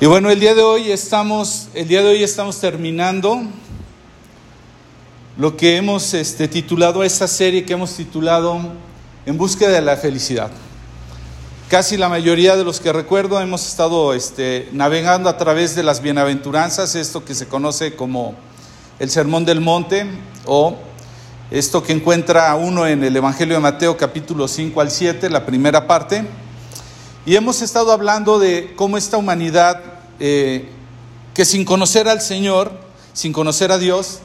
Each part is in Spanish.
Y bueno, el día de hoy estamos, el día de hoy estamos terminando lo que hemos este, titulado esta serie que hemos titulado En búsqueda de la felicidad. Casi la mayoría de los que recuerdo hemos estado este, navegando a través de las bienaventuranzas, esto que se conoce como el Sermón del Monte o esto que encuentra uno en el Evangelio de Mateo capítulo 5 al 7, la primera parte. Y hemos estado hablando de cómo esta humanidad, eh, que sin conocer al Señor, sin conocer a Dios,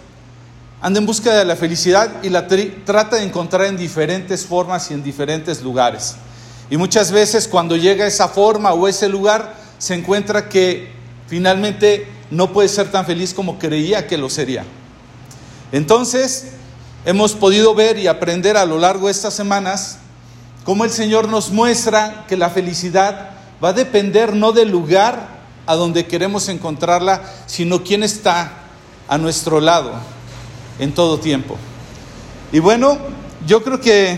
anda en busca de la felicidad y la trata de encontrar en diferentes formas y en diferentes lugares. Y muchas veces cuando llega esa forma o ese lugar, se encuentra que finalmente no puede ser tan feliz como creía que lo sería. Entonces, hemos podido ver y aprender a lo largo de estas semanas cómo el Señor nos muestra que la felicidad va a depender no del lugar a donde queremos encontrarla, sino quién está a nuestro lado en todo tiempo. Y bueno, yo creo que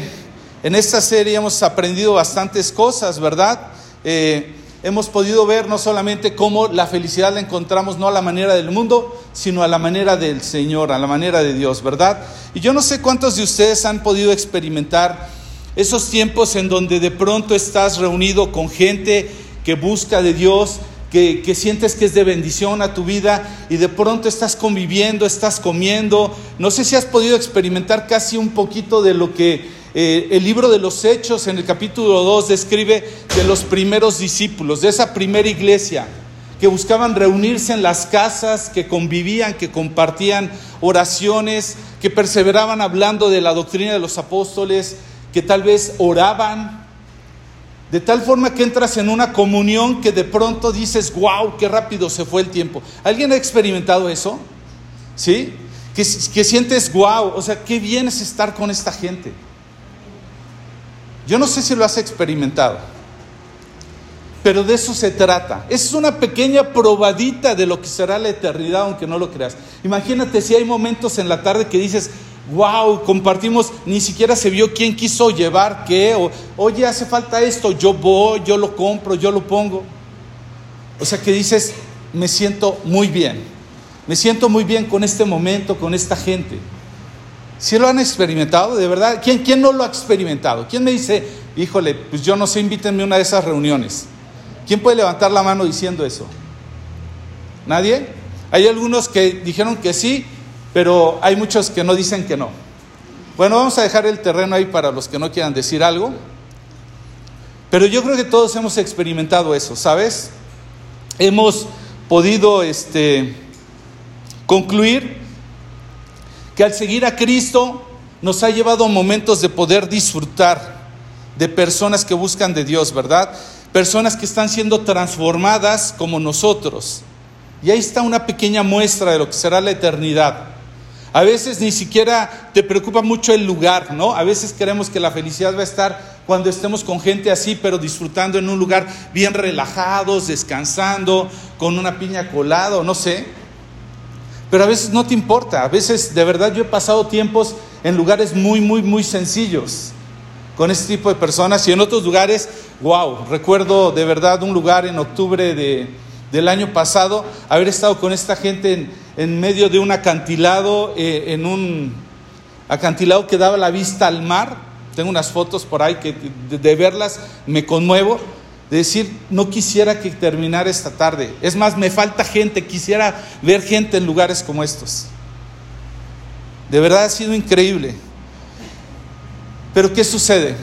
en esta serie hemos aprendido bastantes cosas, ¿verdad? Eh, hemos podido ver no solamente cómo la felicidad la encontramos no a la manera del mundo, sino a la manera del Señor, a la manera de Dios, ¿verdad? Y yo no sé cuántos de ustedes han podido experimentar esos tiempos en donde de pronto estás reunido con gente que busca de Dios, que, sientes que es de bendición a tu vida y de pronto estás conviviendo, estás comiendo. No sé si has podido experimentar casi un poquito de lo que eh, el libro de los Hechos en el capítulo 2 describe de los primeros discípulos, de esa primera iglesia que buscaban reunirse en las casas, que convivían, que compartían oraciones, que perseveraban hablando de la doctrina de los apóstoles, que tal vez oraban, de tal forma que entras en una comunión que de pronto dices, wow, qué rápido se fue el tiempo. ¿Alguien ha experimentado eso? ¿Sí? Que, sientes, wow, o sea, qué bien es estar con esta gente. Yo no sé si lo has experimentado, pero de eso se trata. Es una pequeña probadita de lo que será la eternidad, aunque no lo creas. Imagínate si hay momentos en la tarde que dices, wow, compartimos, ni siquiera se vio quién quiso llevar qué, oye, hace falta esto, yo voy, yo lo compro, yo lo pongo. O sea que dices, me siento muy bien, me siento muy bien con este momento, con esta gente. ¿Sí lo han experimentado? ¿De verdad? ¿Quién, ¿Quién no lo ha experimentado? ¿Quién me dice, híjole, pues yo no sé, invítenme a una de esas reuniones? ¿Quién puede levantar la mano diciendo eso? ¿Nadie? Hay algunos que dijeron que sí, pero hay muchos que no dicen que no. Bueno, vamos a dejar el terreno ahí para los que no quieran decir algo. Pero yo creo que todos hemos experimentado eso, ¿sabes? Hemos podido este, concluir que al seguir a Cristo nos ha llevado momentos de poder disfrutar de personas que buscan de Dios, ¿verdad? Personas que están siendo transformadas como nosotros. Y ahí está una pequeña muestra de lo que será la eternidad. A veces ni siquiera te preocupa mucho el lugar, ¿no? A veces queremos que la felicidad va a estar cuando estemos con gente así, pero disfrutando en un lugar bien relajados, descansando, con una piña colada, no sé. Pero a veces no te importa. A veces, de verdad, yo he pasado tiempos en lugares muy, muy, muy sencillos con este tipo de personas y en otros lugares, wow, recuerdo de verdad un lugar en octubre de, del año pasado, haber estado con esta gente en en medio de un acantilado, eh, en un acantilado que daba la vista al mar. Tengo unas fotos por ahí que de, verlas me conmuevo. De decir, no quisiera que terminara esta tarde. Es más, me falta gente, quisiera ver gente en lugares como estos. De verdad ha sido increíble. Pero ¿qué sucede?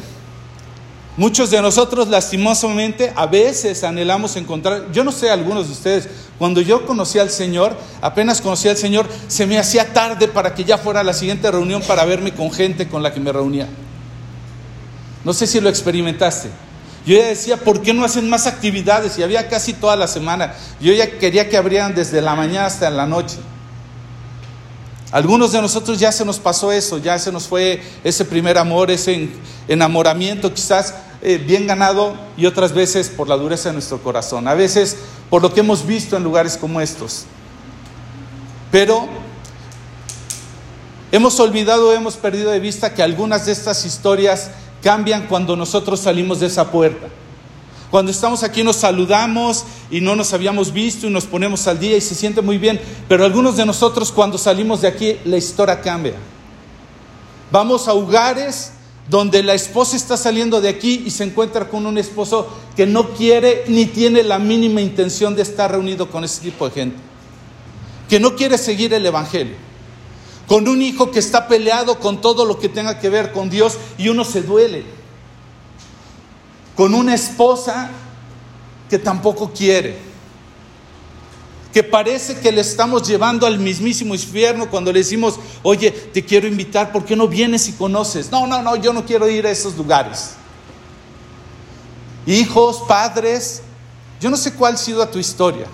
Muchos de nosotros lastimosamente a veces anhelamos encontrar, yo no sé algunos de ustedes, cuando yo conocí al Señor, apenas conocí al Señor, se me hacía tarde para que ya fuera la siguiente reunión para verme con gente con la que me reunía. No sé si lo experimentaste. Yo ya decía, ¿por qué no hacen más actividades? Y había casi toda la semana. Yo ya quería que abrieran desde la mañana hasta la noche. Algunos de nosotros ya se nos pasó eso, ya se nos fue ese primer amor, ese enamoramiento quizás eh, bien ganado y otras veces por la dureza de nuestro corazón, a veces por lo que hemos visto en lugares como estos. Pero hemos olvidado, hemos perdido de vista que algunas de estas historias cambian cuando nosotros salimos de esa puerta. Cuando estamos aquí nos saludamos y no nos habíamos visto y nos ponemos al día y se siente muy bien. Pero algunos de nosotros cuando salimos de aquí la historia cambia. Vamos a hogares donde la esposa está saliendo de aquí y se encuentra con un esposo que no quiere ni tiene la mínima intención de estar reunido con ese tipo de gente. Que no quiere seguir el Evangelio. Con un hijo que está peleado con todo lo que tenga que ver con Dios y uno se duele con una esposa que tampoco quiere, que parece que le estamos llevando al mismísimo infierno cuando le decimos, oye, te quiero invitar, ¿por qué no vienes y conoces? No, no, no, yo no quiero ir a esos lugares. Hijos, padres, yo no sé cuál ha sido tu historia,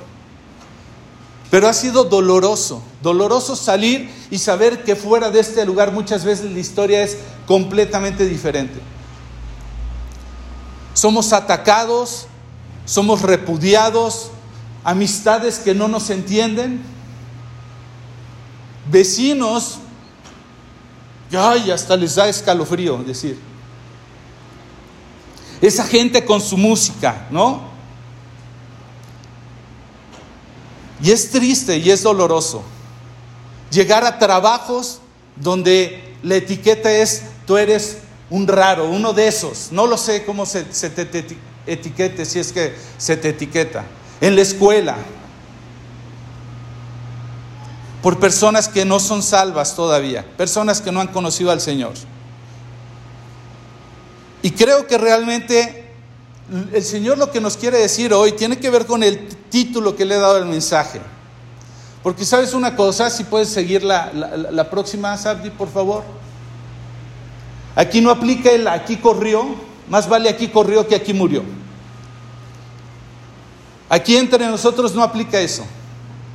pero ha sido doloroso, doloroso salir y saber que fuera de este lugar muchas veces la historia es completamente diferente somos atacados, somos repudiados, amistades que no nos entienden, vecinos, ay, hasta les da escalofrío decir. Esa gente con su música, ¿no? Y es triste y es doloroso llegar a trabajos donde la etiqueta es tú eres un raro, uno de esos, no lo sé cómo se, te, etiquete, si es que se te etiqueta, en la escuela, por personas que no son salvas todavía, personas que no han conocido al Señor. Y creo que realmente el Señor lo que nos quiere decir hoy tiene que ver con el título que le he dado al mensaje. Porque sabes una cosa, si puedes seguir la, la próxima, Sabdi, por favor. Aquí no aplica el aquí corrió, más vale aquí corrió que aquí murió. Aquí entre nosotros no aplica eso.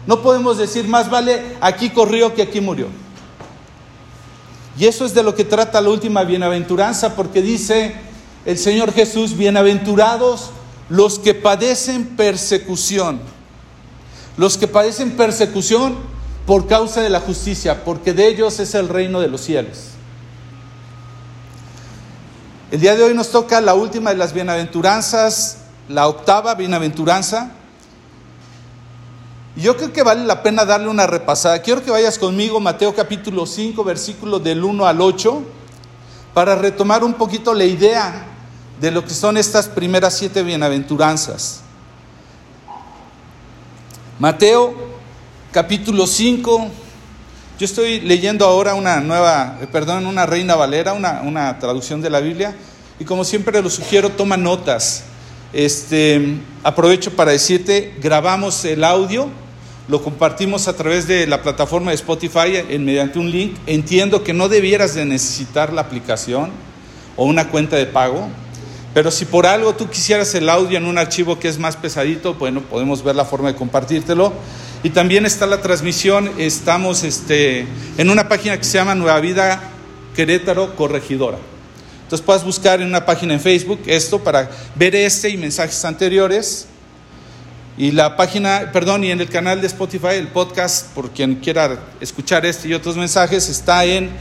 No podemos decir más vale aquí corrió que aquí murió. Y eso es de lo que trata la última bienaventuranza, porque dice el Señor Jesús, bienaventurados los que padecen persecución. Los que padecen persecución por causa de la justicia, porque de ellos es el reino de los cielos. El día de hoy nos toca la última de las bienaventuranzas, la octava bienaventuranza. Yo creo que vale la pena darle una repasada. Quiero que vayas conmigo, Mateo capítulo 5, versículo del 1 al 8, para retomar un poquito la idea de lo que son estas primeras siete bienaventuranzas. Mateo capítulo 5, yo estoy leyendo ahora una nueva, eh, perdón, una Reina Valera, una, una traducción de la Biblia, y como siempre lo sugiero, toma notas. Este, aprovecho para decirte, grabamos el audio, lo compartimos a través de la plataforma de Spotify en, mediante un link. Entiendo que no debieras de necesitar la aplicación o una cuenta de pago, pero si por algo tú quisieras el audio en un archivo que es más pesadito, bueno, podemos ver la forma de compartírtelo. Y también está la transmisión, estamos este, en una página que se llama Nueva Vida Querétaro Corregidora. Entonces puedes buscar en una página en Facebook esto para ver este y mensajes anteriores. Y la página, perdón, y en el canal de Spotify, el podcast, por quien quiera escuchar este y otros mensajes, está en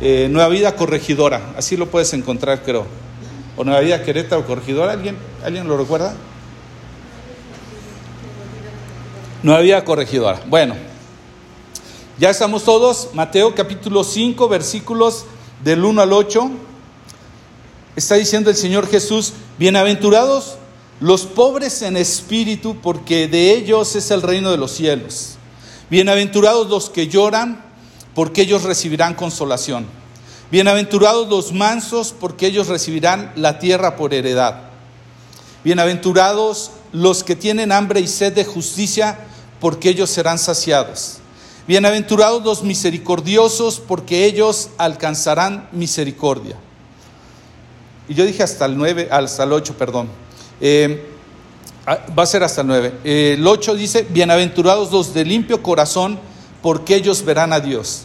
eh, Nueva Vida Corregidora. Así lo puedes encontrar, creo. O Nueva Vida Querétaro Corregidora. ¿Alguien, ¿alguien lo recuerda? No había corregidora. Bueno, ya estamos todos. Mateo capítulo 5, versículos del 1 al 8. Está diciendo el Señor Jesús, bienaventurados los pobres en espíritu, porque de ellos es el reino de los cielos. Bienaventurados los que lloran, porque ellos recibirán consolación. Bienaventurados los mansos, porque ellos recibirán la tierra por heredad. Bienaventurados los que tienen hambre y sed de justicia, porque ellos serán saciados. Bienaventurados los misericordiosos, porque ellos alcanzarán misericordia. Y yo dije hasta el 9, hasta el 8, perdón. Eh, ah, va a ser hasta el 9. el 8 dice, bienaventurados los de limpio corazón, porque ellos verán a Dios.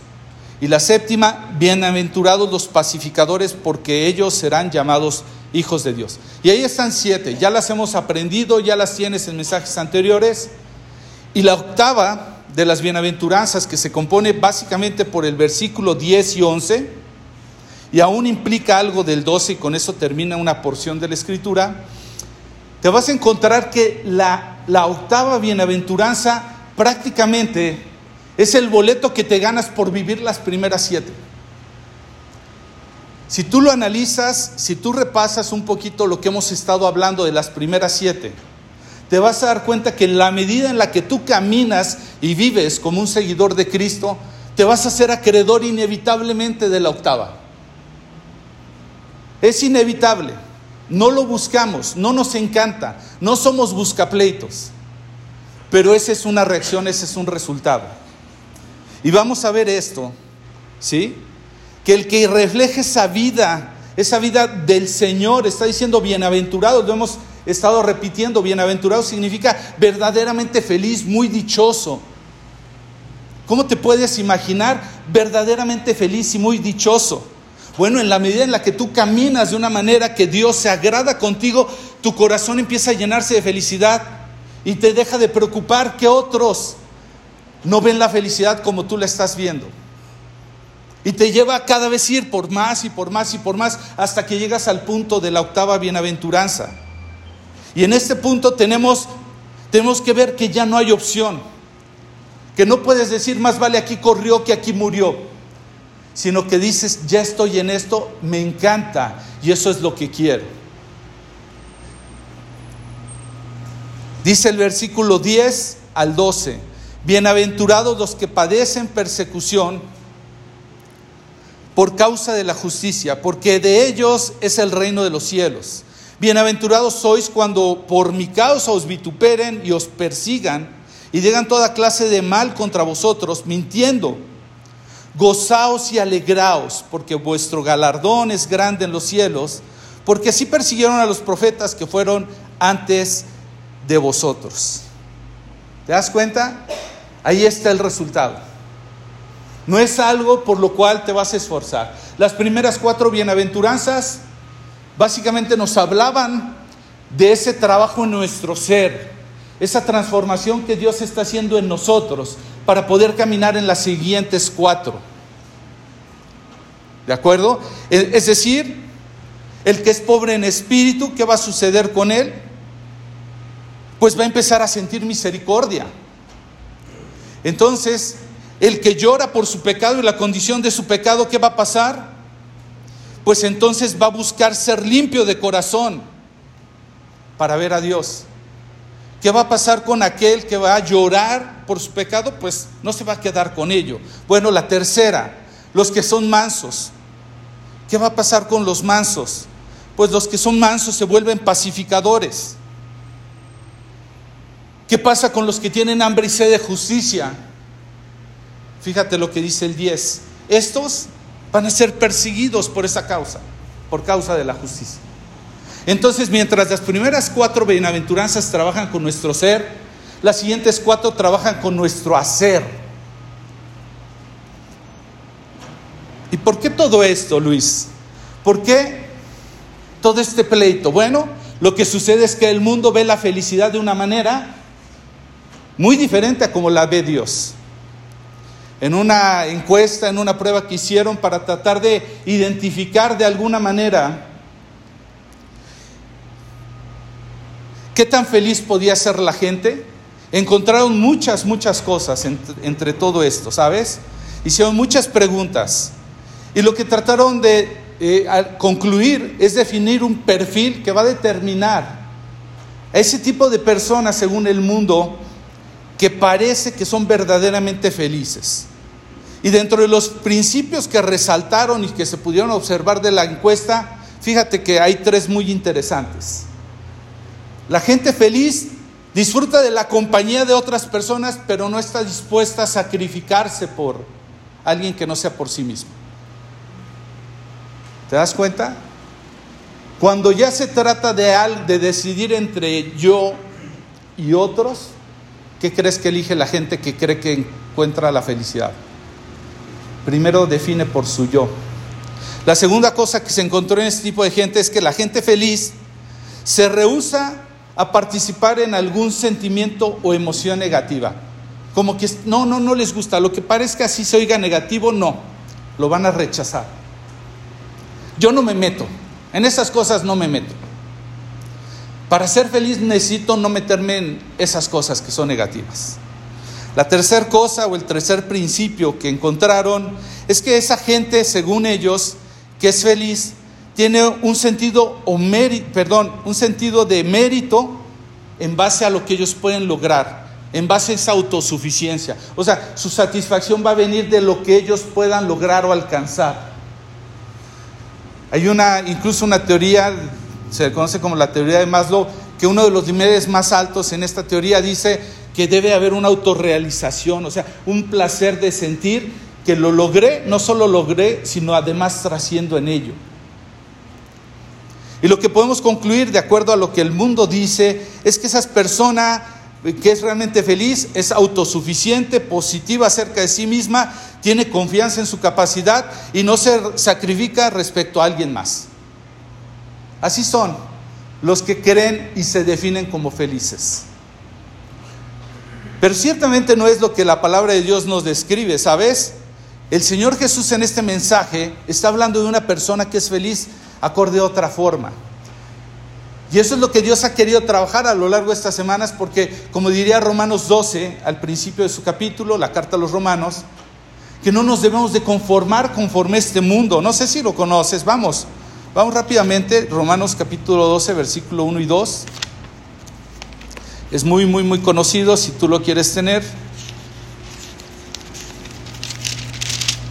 Y la séptima, bienaventurados los pacificadores, porque ellos serán llamados hijos de Dios. Y ahí están siete, ya las hemos aprendido, ya las tienes en mensajes anteriores. Y la octava de las bienaventuranzas, que se compone básicamente por el versículo 10 y 11, y aún implica algo del 12, y con eso termina una porción de la escritura, te vas a encontrar que la, la octava bienaventuranza prácticamente es el boleto que te ganas por vivir las primeras siete. Si tú lo analizas, si tú repasas un poquito lo que hemos estado hablando de las primeras siete, te vas a dar cuenta que en la medida en la que tú caminas y vives como un seguidor de Cristo, te vas a ser acreedor inevitablemente de la octava. Es inevitable, no lo buscamos, no nos encanta, no somos buscapleitos, pero esa es una reacción, ese es un resultado. Y vamos a ver esto, ¿sí? Que el que refleje esa vida, esa vida del Señor, está diciendo bienaventurados, lo estado repitiendo, bienaventurado significa verdaderamente feliz, muy dichoso. ¿Cómo te puedes imaginar verdaderamente feliz y muy dichoso? Bueno, en la medida en la que tú caminas de una manera que Dios se agrada contigo, tu corazón empieza a llenarse de felicidad y te deja de preocupar que otros no ven la felicidad como tú la estás viendo. Y te lleva a cada vez ir por más y por más y por más hasta que llegas al punto de la octava bienaventuranza. Y en este punto tenemos, tenemos que ver que ya no hay opción. Que no puedes decir más vale aquí corrió que aquí murió. Sino que dices, ya estoy en esto, me encanta y eso es lo que quiero. Dice el versículo 10 al 12, bienaventurados los que padecen persecución por causa de la justicia, porque de ellos es el reino de los cielos. Bienaventurados sois cuando por mi causa os vituperen y os persigan y digan toda clase de mal contra vosotros, mintiendo. Gozaos y alegraos, porque vuestro galardón es grande en los cielos, porque así persiguieron a los profetas que fueron antes de vosotros. ¿Te das cuenta? Ahí está el resultado. No es algo por lo cual te vas a esforzar. Las primeras cuatro bienaventuranzas básicamente nos hablaban de ese trabajo en nuestro ser, esa transformación que Dios está haciendo en nosotros para poder caminar en las siguientes cuatro. ¿De acuerdo? E, es decir, el que es pobre en espíritu, ¿qué va a suceder con él? Pues va a empezar a sentir misericordia. Entonces, el que llora por su pecado y la condición de su pecado, ¿qué va a pasar? Pues entonces va a buscar ser limpio de corazón para ver a Dios. ¿Qué va a pasar con aquel que va a llorar por su pecado? Pues no se va a quedar con ello. Bueno, la tercera, los que son mansos. ¿Qué va a pasar con los mansos? Pues los que son mansos se vuelven pacificadores. ¿Qué pasa con los que tienen hambre y sed de justicia? Fíjate lo que dice el 10. Estos van a ser perseguidos por esa causa, por causa de la justicia. Entonces, mientras las primeras cuatro bienaventuranzas trabajan con nuestro ser, las siguientes cuatro trabajan con nuestro hacer. ¿Y por qué todo esto, Luis? ¿Por qué todo este pleito? Bueno, lo que sucede es que el mundo ve la felicidad de una manera muy diferente a como la ve Dios en una encuesta, en una prueba que hicieron para tratar de identificar de alguna manera qué tan feliz podía ser la gente. Encontraron muchas, muchas cosas entre, todo esto, ¿sabes? Hicieron muchas preguntas. Y lo que trataron de eh, concluir es definir un perfil que va a determinar a ese tipo de personas, según el mundo, que parece que son verdaderamente felices. Y dentro de los principios que resaltaron y que se pudieron observar de la encuesta, fíjate que hay tres muy interesantes. La gente feliz disfruta de la compañía de otras personas, pero no está dispuesta a sacrificarse por alguien que no sea por sí mismo. ¿Te das cuenta? Cuando ya se trata de, de decidir entre yo y otros, ¿qué crees que elige la gente que cree que encuentra la felicidad? Primero define por su yo. La segunda cosa que se encontró en este tipo de gente es que la gente feliz se rehúsa a participar en algún sentimiento o emoción negativa. Como que no, no, no les gusta. Lo que parezca así se oiga negativo, no. Lo van a rechazar. Yo no me meto. En esas cosas no me meto. Para ser feliz necesito no meterme en esas cosas que son negativas. La tercera cosa o el tercer principio que encontraron es que esa gente, según ellos, que es feliz, tiene un sentido, o perdón, un sentido de mérito en base a lo que ellos pueden lograr, en base a esa autosuficiencia. O sea, su satisfacción va a venir de lo que ellos puedan lograr o alcanzar. Hay una, incluso una teoría, se conoce como la teoría de Maslow, que uno de los niveles más altos en esta teoría dice que debe haber una autorrealización, o sea, un placer de sentir que lo logré, no solo logré, sino además trasciendo en ello. Y lo que podemos concluir, de acuerdo a lo que el mundo dice, es que esa persona que es realmente feliz, es autosuficiente, positiva acerca de sí misma, tiene confianza en su capacidad y no se sacrifica respecto a alguien más. Así son los que creen y se definen como felices. Pero ciertamente no es lo que la palabra de Dios nos describe, ¿sabes? El Señor Jesús en este mensaje está hablando de una persona que es feliz acorde a otra forma. Y eso es lo que Dios ha querido trabajar a lo largo de estas semanas, porque como diría Romanos 12, al principio de su capítulo, la carta a los romanos, que no nos debemos de conformar conforme este mundo. No sé si lo conoces, vamos, vamos rápidamente, Romanos capítulo 12, versículo 1 y 2. Es muy, muy, muy conocido si tú lo quieres tener.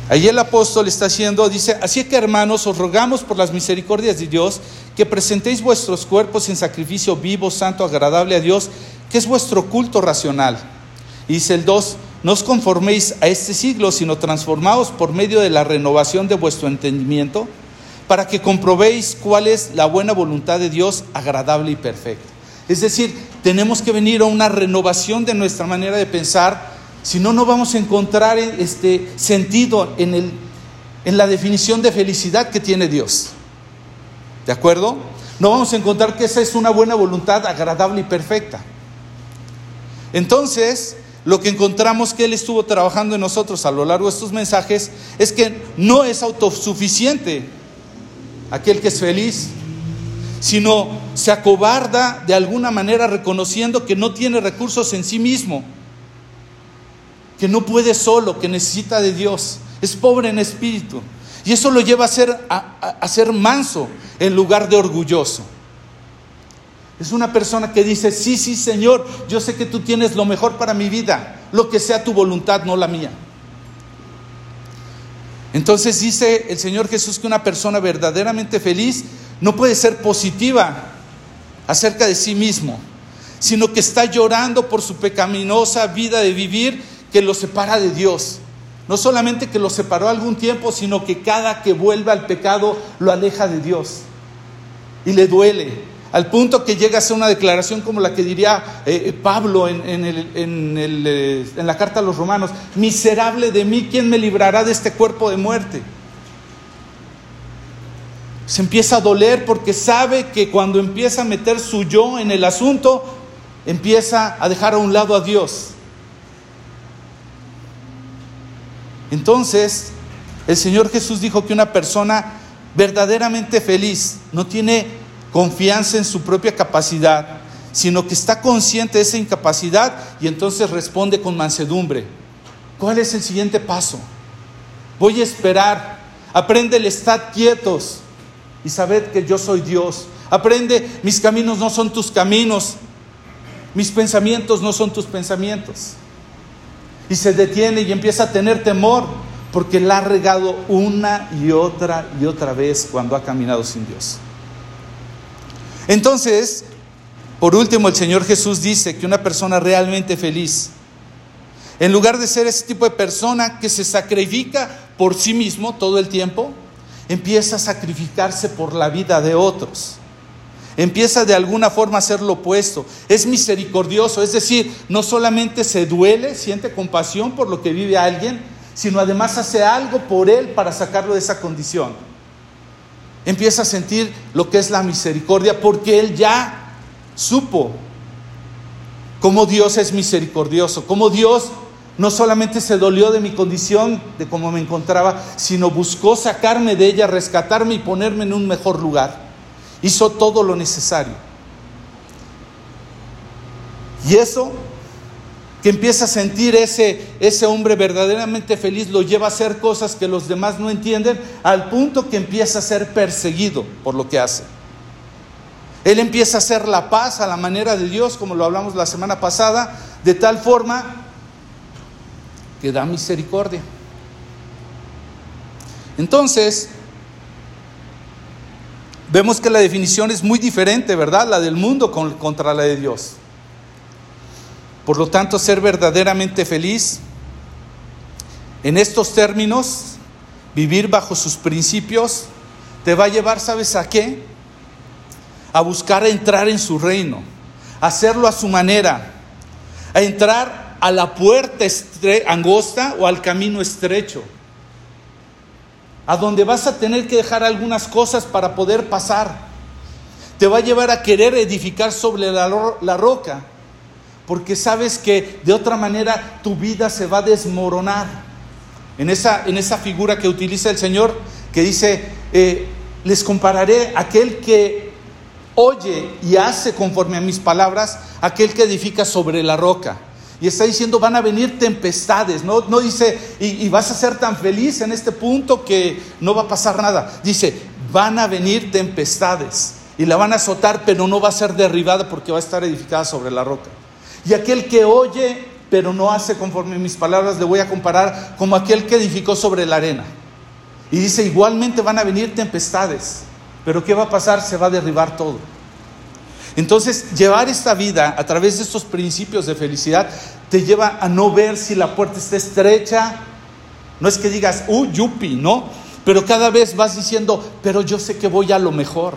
Allí el apóstol está haciendo, dice, así que hermanos, os rogamos por las misericordias de Dios que presentéis vuestros cuerpos en sacrificio vivo, santo, agradable a Dios, que es vuestro culto racional. Y dice el 2, no os conforméis a este siglo, sino transformaos por medio de la renovación de vuestro entendimiento, para que comprobéis cuál es la buena voluntad de Dios, agradable y perfecta. Es decir, tenemos que venir a una renovación de nuestra manera de pensar, si no, no vamos a encontrar este sentido en, el, en la definición de felicidad que tiene Dios. ¿De acuerdo? No vamos a encontrar que esa es una buena voluntad agradable y perfecta. Entonces, lo que encontramos que Él estuvo trabajando en nosotros a lo largo de estos mensajes es que no es autosuficiente aquel que es feliz, sino se acobarda de alguna manera reconociendo que no tiene recursos en sí mismo que no puede solo, que necesita de Dios, es pobre en espíritu. Y eso lo lleva a ser, a, ser manso en lugar de orgulloso. Es una persona que dice, sí, sí, Señor, yo sé que tú tienes lo mejor para mi vida, lo que sea tu voluntad, no la mía. Entonces dice el Señor Jesús que una persona verdaderamente feliz no puede ser positiva acerca de sí mismo, sino que está llorando por su pecaminosa vida de vivir que lo separa de Dios. No solamente que lo separó algún tiempo, sino que cada que vuelve al pecado lo aleja de Dios. Y le duele. Al punto que llega a ser una declaración como la que diría eh, eh, Pablo en, eh, en la carta a los romanos. Miserable de mí, ¿quién me librará de este cuerpo de muerte? Se empieza a doler porque sabe que cuando empieza a meter su yo en el asunto, empieza a dejar a un lado a Dios. Entonces, el Señor Jesús dijo que una persona verdaderamente feliz no tiene confianza en su propia capacidad, sino que está consciente de esa incapacidad y entonces responde con mansedumbre. ¿Cuál es el siguiente paso? Voy a esperar. Aprende el estar quietos y sabed que yo soy Dios. Aprende, mis caminos no son tus caminos, mis pensamientos no son tus pensamientos y se detiene y empieza a tener temor porque la ha regado una y otra y otra vez cuando ha caminado sin Dios. Entonces, por último, el Señor Jesús dice que una persona realmente feliz, en lugar de ser ese tipo de persona que se sacrifica por sí mismo todo el tiempo, empieza a sacrificarse por la vida de otros. Empieza de alguna forma a hacer lo opuesto. Es misericordioso, es decir, no solamente se duele, siente compasión por lo que vive alguien, sino además hace algo por él para sacarlo de esa condición. Empieza a sentir lo que es la misericordia porque él ya supo cómo Dios es misericordioso, cómo Dios no solamente se dolió de mi condición, de cómo me encontraba, sino buscó sacarme de ella, rescatarme y ponerme en un mejor lugar hizo todo lo necesario. Y eso que empieza a sentir ese, ese hombre verdaderamente feliz, lo lleva a hacer cosas que los demás no entienden, al punto que empieza a ser perseguido por lo que hace. Él empieza a hacer la paz a la manera de Dios, como lo hablamos la semana pasada, de tal forma que da misericordia. Entonces, vemos que la definición es muy diferente, ¿verdad? La del mundo contra la de Dios. Por lo tanto, ser verdaderamente feliz en estos términos, vivir bajo sus principios, te va a llevar, ¿sabes a qué? A buscar entrar en su reino, hacerlo a su manera, a entrar a la puerta angosta o al camino estrecho, a donde vas a tener que dejar algunas cosas para poder pasar. Te va a llevar a querer edificar sobre la, la roca porque sabes que de otra manera tu vida se va a desmoronar. En esa, en esa figura que utiliza el Señor, que dice, eh, les compararé aquel que oye y hace conforme a mis palabras, aquel que edifica sobre la roca. Y está diciendo, van a venir tempestades, no, no dice, y, y vas a ser tan feliz en este punto que no va a pasar nada. Dice, van a venir tempestades y la van a azotar, pero no va a ser derribada porque va a estar edificada sobre la roca. Y aquel que oye, pero no hace conforme mis palabras, le voy a comparar como aquel que edificó sobre la arena. Y dice, igualmente van a venir tempestades, pero ¿qué va a pasar? Se va a derribar todo. Entonces, llevar esta vida a través de estos principios de felicidad te lleva a no ver si la puerta está estrecha. No es que digas, uh, yupi, no. Pero cada vez vas diciendo, pero yo sé que voy a lo mejor.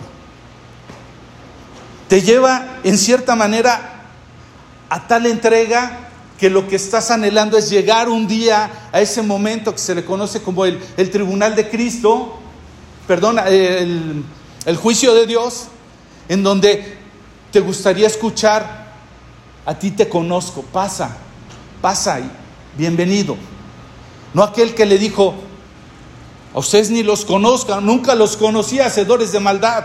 Te lleva, en cierta manera, a tal entrega que lo que estás anhelando es llegar un día a ese momento que se le conoce como el, tribunal de Cristo, perdón, el, el juicio de Dios, en donde te gustaría escuchar, a ti te conozco, pasa, pasa y bienvenido. No aquel que le dijo, a ustedes ni los conozcan, nunca los conocí, hacedores de maldad.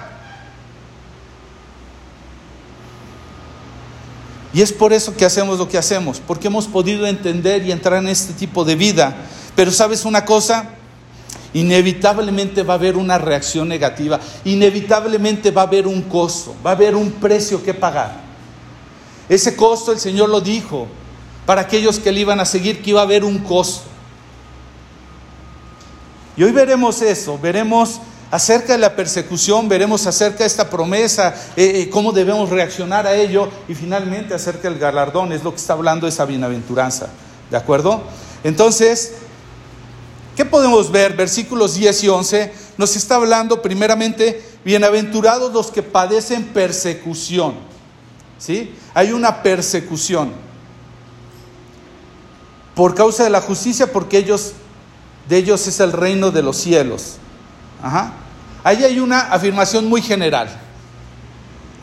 Y es por eso que hacemos lo que hacemos, porque hemos podido entender y entrar en este tipo de vida. Pero sabes una cosa, inevitablemente va a haber una reacción negativa, inevitablemente va a haber un costo, va a haber un precio que pagar. Ese costo el Señor lo dijo para aquellos que le iban a seguir, que iba a haber un costo. Y hoy veremos eso, veremos acerca de la persecución, veremos acerca de esta promesa, eh, eh, cómo debemos reaccionar a ello y finalmente acerca del galardón, es lo que está hablando esa bienaventuranza. ¿De acuerdo? Entonces, ¿qué podemos ver? Versículos 10 y 11 nos está hablando primeramente, bienaventurados los que padecen persecución. ¿Sí? Hay una persecución por causa de la justicia, porque ellos de ellos es el reino de los cielos. Ahí hay una afirmación muy general.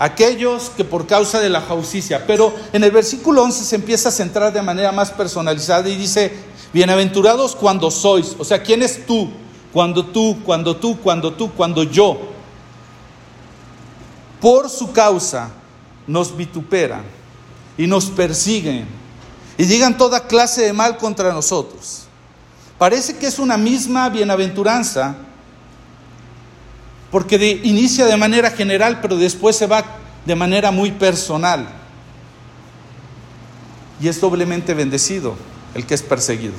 Aquellos que por causa de la justicia, pero en el versículo 11 se empieza a centrar de manera más personalizada y dice, bienaventurados cuando sois, o sea, ¿quién es tú? Cuando tú, cuando tú, cuando tú, cuando yo. Por su causa nos vituperan y nos persiguen y digan toda clase de mal contra nosotros. Parece que es una misma bienaventuranza porque inicia de manera general, pero después se va de manera muy personal. Y es doblemente bendecido el que es perseguido.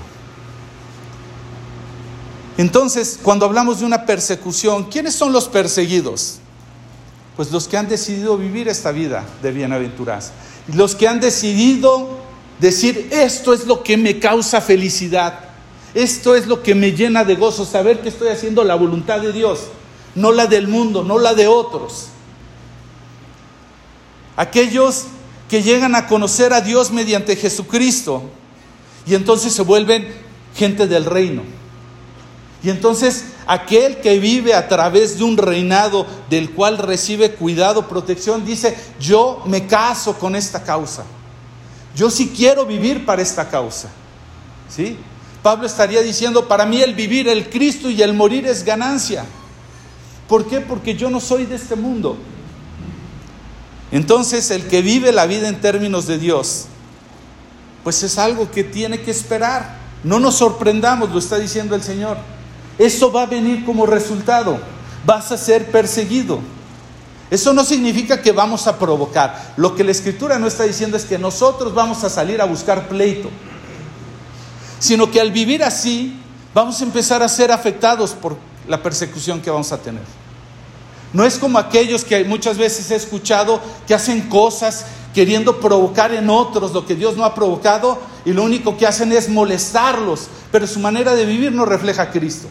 Entonces, cuando hablamos de una persecución, ¿quiénes son los perseguidos? Pues los que han decidido vivir esta vida de bienaventuranza. Los que han decidido decir, esto es lo que me causa felicidad. Esto es lo que me llena de gozo, saber que estoy haciendo la voluntad de Dios no la del mundo, no la de otros. Aquellos que llegan a conocer a Dios mediante Jesucristo y entonces se vuelven gente del reino. Y entonces aquel que vive a través de un reinado del cual recibe cuidado, protección, dice, yo me caso con esta causa. Yo sí quiero vivir para esta causa. ¿Sí? Pablo estaría diciendo, para mí el vivir el Cristo y el morir es ganancia. ¿Por qué? Porque yo no soy de este mundo. Entonces el que vive la vida en términos de Dios, pues es algo que tiene que esperar. No nos sorprendamos, lo está diciendo el Señor. Eso va a venir como resultado. Vas a ser perseguido. Eso no significa que vamos a provocar. Lo que la escritura no está diciendo es que nosotros vamos a salir a buscar pleito, sino que al vivir así vamos a empezar a ser afectados por la persecución que vamos a tener. No es como aquellos que muchas veces he escuchado que hacen cosas queriendo provocar en otros lo que Dios no ha provocado y lo único que hacen es molestarlos, pero su manera de vivir no refleja a Cristo.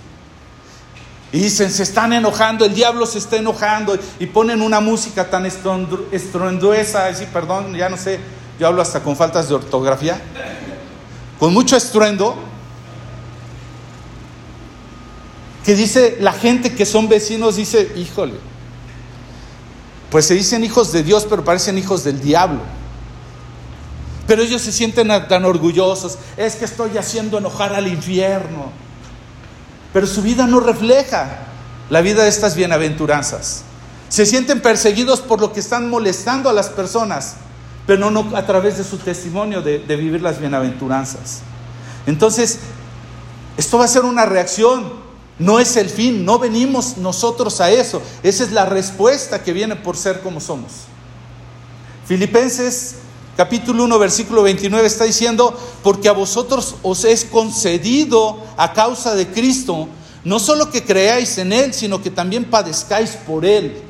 Y dicen, se están enojando, el diablo se está enojando y ponen una música tan estruendosa, así, perdón, ya no sé, yo hablo hasta con faltas de ortografía, con mucho estruendo, que dice la gente que son vecinos, dice, híjole, pues se dicen hijos de Dios, pero parecen hijos del diablo. Pero ellos se sienten tan orgullosos, es que estoy haciendo enojar al infierno pero su vida no refleja la vida de estas bienaventuranzas. Se sienten perseguidos por lo que están molestando a las personas, pero no a través de su testimonio de, vivir las bienaventuranzas. Entonces, esto va a ser una reacción, no es el fin, no venimos nosotros a eso, esa es la respuesta que viene por ser como somos. Filipenses capítulo 1, versículo 29 está diciendo, porque a vosotros os es concedido a causa de Cristo, no solo que creáis en Él, sino que también padezcáis por Él.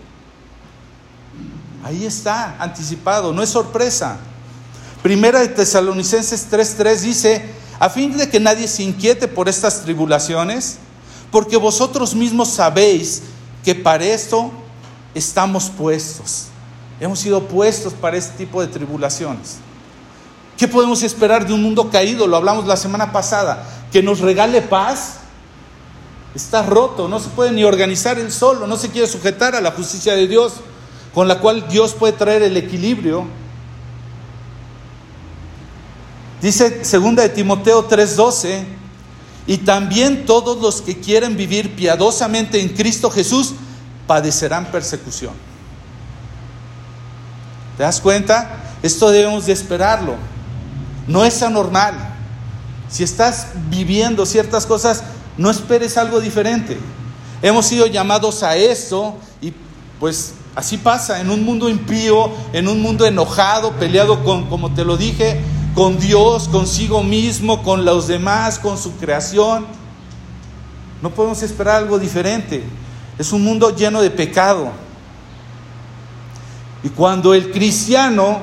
Ahí está, anticipado, no es sorpresa. Primera de Tesalonicenses 3:3 dice, a fin de que nadie se inquiete por estas tribulaciones, porque vosotros mismos sabéis que para esto estamos puestos. Hemos sido puestos para este tipo de tribulaciones. ¿Qué podemos esperar de un mundo caído? Lo hablamos la semana pasada. Que nos regale paz. Está roto, no se puede ni organizar él solo, no se quiere sujetar a la justicia de Dios, con la cual Dios puede traer el equilibrio. Dice segunda de Timoteo 3:12, y también todos los que quieren vivir piadosamente en Cristo Jesús padecerán persecución. ¿Te das cuenta? Esto debemos de esperarlo. No es anormal. Si estás viviendo ciertas cosas, no esperes algo diferente. Hemos sido llamados a esto y pues así pasa en un mundo impío, en un mundo enojado, peleado con, como te lo dije, con Dios, consigo mismo, con los demás, con su creación. No podemos esperar algo diferente. Es un mundo lleno de pecado. Y cuando el cristiano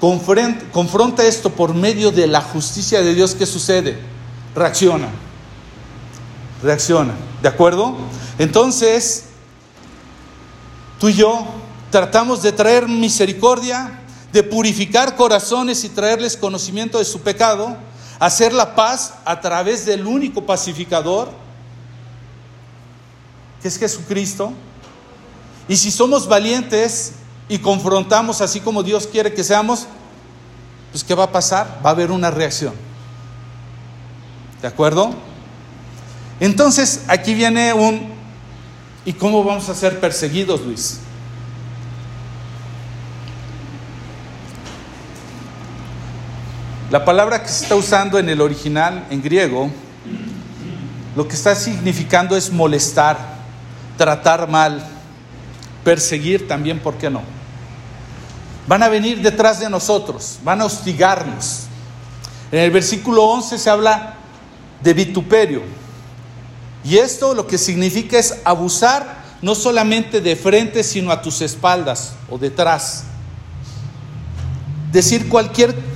confronta esto por medio de la justicia de Dios, ¿qué sucede? Reacciona. Reacciona. ¿De acuerdo? Entonces, tú y yo tratamos de traer misericordia, de purificar corazones y traerles conocimiento de su pecado, hacer la paz a través del único pacificador, que es Jesucristo. Y si somos valientes, y confrontamos así como Dios quiere que seamos, pues ¿qué va a pasar? Va a haber una reacción. ¿De acuerdo? Entonces, aquí viene un, ¿y cómo vamos a ser perseguidos, Luis? La palabra que se está usando en el original, en griego, lo que está significando es molestar, tratar mal, perseguir también, ¿por qué no? Van a venir detrás de nosotros, van a hostigarnos. En el versículo 11 se habla de vituperio. Y esto lo que significa es abusar no solamente de frente, sino a tus espaldas o detrás. Decir cualquier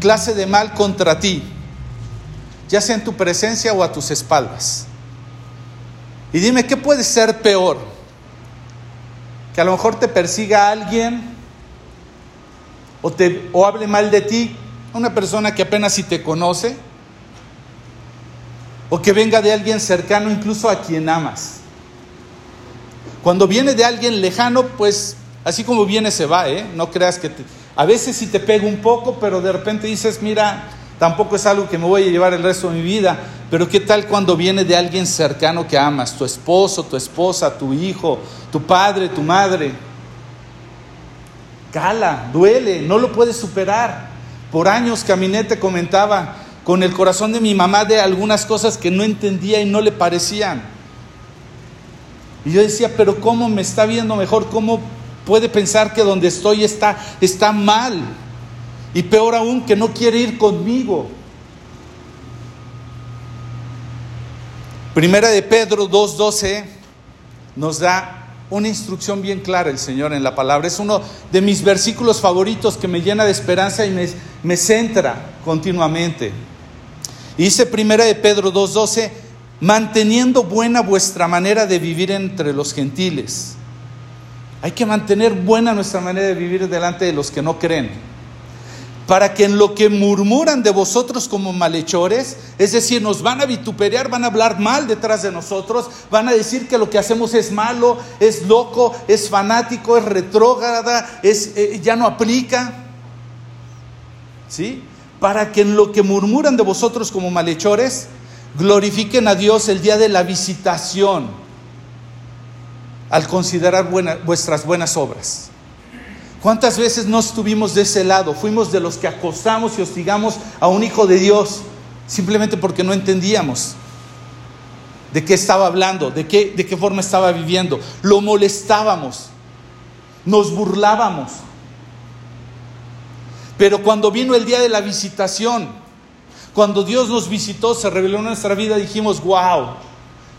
clase de mal contra ti, ya sea en tu presencia o a tus espaldas. Y dime, ¿qué puede ser peor? Que a lo mejor te persiga alguien o, te, o hable mal de ti una persona que apenas si te conoce, o que venga de alguien cercano incluso a quien amas. Cuando viene de alguien lejano, pues así como viene se va, ¿eh? No creas que a veces sí te pega un poco, pero de repente dices, mira, tampoco es algo que me voy a llevar el resto de mi vida, pero ¿qué tal cuando viene de alguien cercano que amas? Tu esposo, tu esposa, tu hijo, tu padre, tu madre. cala, duele, no lo puedes superar. Por años caminé, te comentaba, con el corazón de mi mamá de algunas cosas que no entendía y no le parecían. Y yo decía, pero ¿cómo me está viendo mejor? ¿Cómo puede pensar que donde estoy está, está mal? Y peor aún, que no quiere ir conmigo. Primera de Pedro 2.12 nos da una instrucción bien clara el Señor en la palabra. Es uno de mis versículos favoritos que me llena de esperanza y me, me centra continuamente. dice Primera de Pedro 2.12, manteniendo buena vuestra manera de vivir entre los gentiles. Hay que mantener buena nuestra manera de vivir delante de los que no creen para que en lo que murmuran de vosotros como malhechores, es decir, nos van a vituperar, van a hablar mal detrás de nosotros, van a decir que lo que hacemos es malo, es loco, es fanático, es retrógrada, es, eh, ya no aplica. ¿Sí? Para que en lo que murmuran de vosotros como malhechores, glorifiquen a Dios el día de la visitación, al considerar vuestras buenas obras. ¿Cuántas veces no estuvimos de ese lado? Fuimos de los que acosamos y hostigamos a un hijo de Dios simplemente porque no entendíamos de qué estaba hablando, de qué, de qué forma estaba viviendo. Lo molestábamos, nos burlábamos. Pero cuando vino el día de la visitación, cuando Dios nos visitó, se reveló en nuestra vida, dijimos, wow,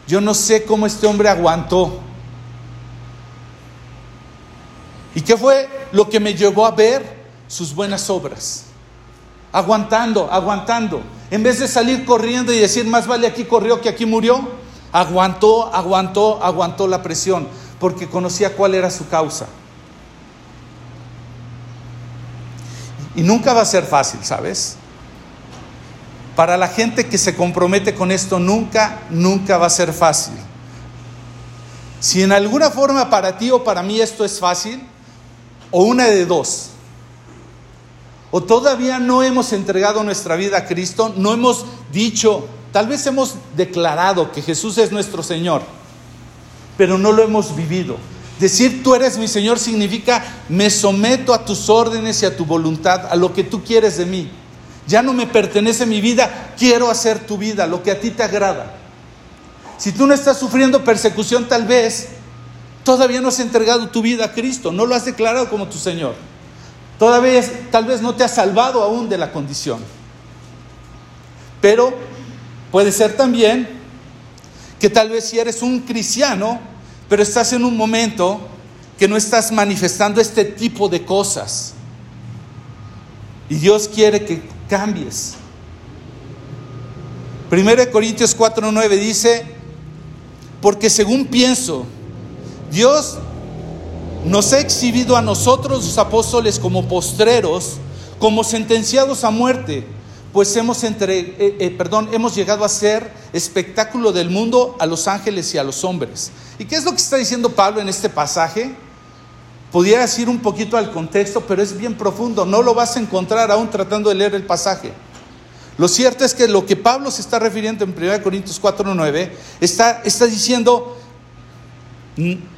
yo no sé cómo este hombre aguantó. ¿Y qué fue lo que me llevó a ver sus buenas obras? Aguantando, aguantando. En vez de salir corriendo y decir, más vale aquí corrió que aquí murió, aguantó, aguantó, aguantó la presión, porque conocía cuál era su causa. Y nunca va a ser fácil, ¿sabes? Para la gente que se compromete con esto, nunca, nunca va a ser fácil. Si en alguna forma para ti o para mí esto es fácil, o una de dos. O todavía no hemos entregado nuestra vida a Cristo, no hemos dicho, tal vez hemos declarado que Jesús es nuestro Señor, pero no lo hemos vivido. Decir tú eres mi Señor significa me someto a tus órdenes y a tu voluntad, a lo que tú quieres de mí. Ya no me pertenece mi vida, quiero hacer tu vida, lo que a ti te agrada. Si tú no estás sufriendo persecución, tal vez Todavía no has entregado tu vida a Cristo, no lo has declarado como tu Señor. Todavía tal vez no te has salvado aún de la condición. Pero puede ser también que tal vez si eres un cristiano, pero estás en un momento que no estás manifestando este tipo de cosas. Y Dios quiere que cambies. 1 Corintios 4:9 dice, porque según pienso, Dios nos ha exhibido a nosotros los apóstoles como postreros, como sentenciados a muerte, pues hemos, entre, eh, eh, perdón, hemos llegado a ser espectáculo del mundo a los ángeles y a los hombres. ¿Y qué es lo que está diciendo Pablo en este pasaje? Pudiera ir un poquito al contexto, pero es bien profundo, no lo vas a encontrar aún tratando de leer el pasaje. Lo cierto es que lo que Pablo se está refiriendo en 1 Corintios 4.9 está, está diciendo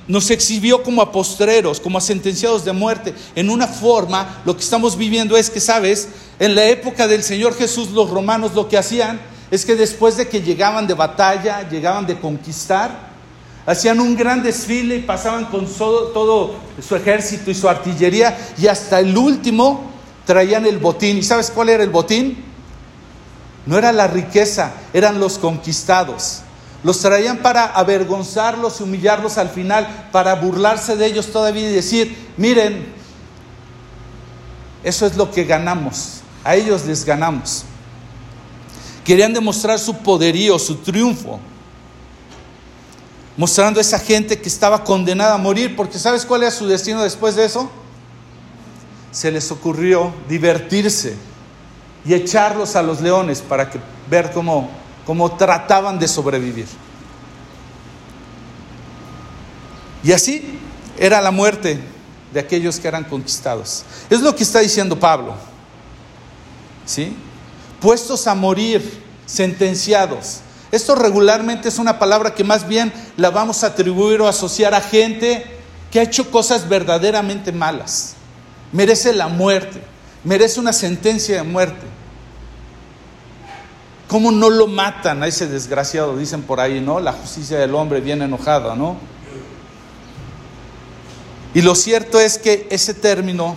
nos exhibió como a postreros, como a sentenciados de muerte. En una forma, lo que estamos viviendo es que, ¿sabes? En la época del Señor Jesús, los romanos lo que hacían es que después de que llegaban de batalla, llegaban de conquistar, hacían un gran desfile y pasaban con todo, todo su ejército y su artillería y hasta el último traían el botín. ¿Y sabes cuál era el botín? No era la riqueza, eran los conquistados. Los traían para avergonzarlos y humillarlos al final, para burlarse de ellos todavía y decir, miren, eso es lo que ganamos, a ellos les ganamos. Querían demostrar su poderío, su triunfo, mostrando a esa gente que estaba condenada a morir, porque ¿sabes cuál era su destino después de eso? Se les ocurrió divertirse y echarlos a los leones para que, ver cómo como trataban de sobrevivir. Y así era la muerte de aquellos que eran conquistados. Es lo que está diciendo Pablo. ¿Sí? Puestos a morir, sentenciados. Esto regularmente es una palabra que más bien la vamos a atribuir o asociar a gente que ha hecho cosas verdaderamente malas. merece la muerte, merece una sentencia de muerte. ¿Cómo no lo matan a ese desgraciado? Dicen por ahí, ¿no? La justicia del hombre viene enojada, ¿no? Y lo cierto es que ese término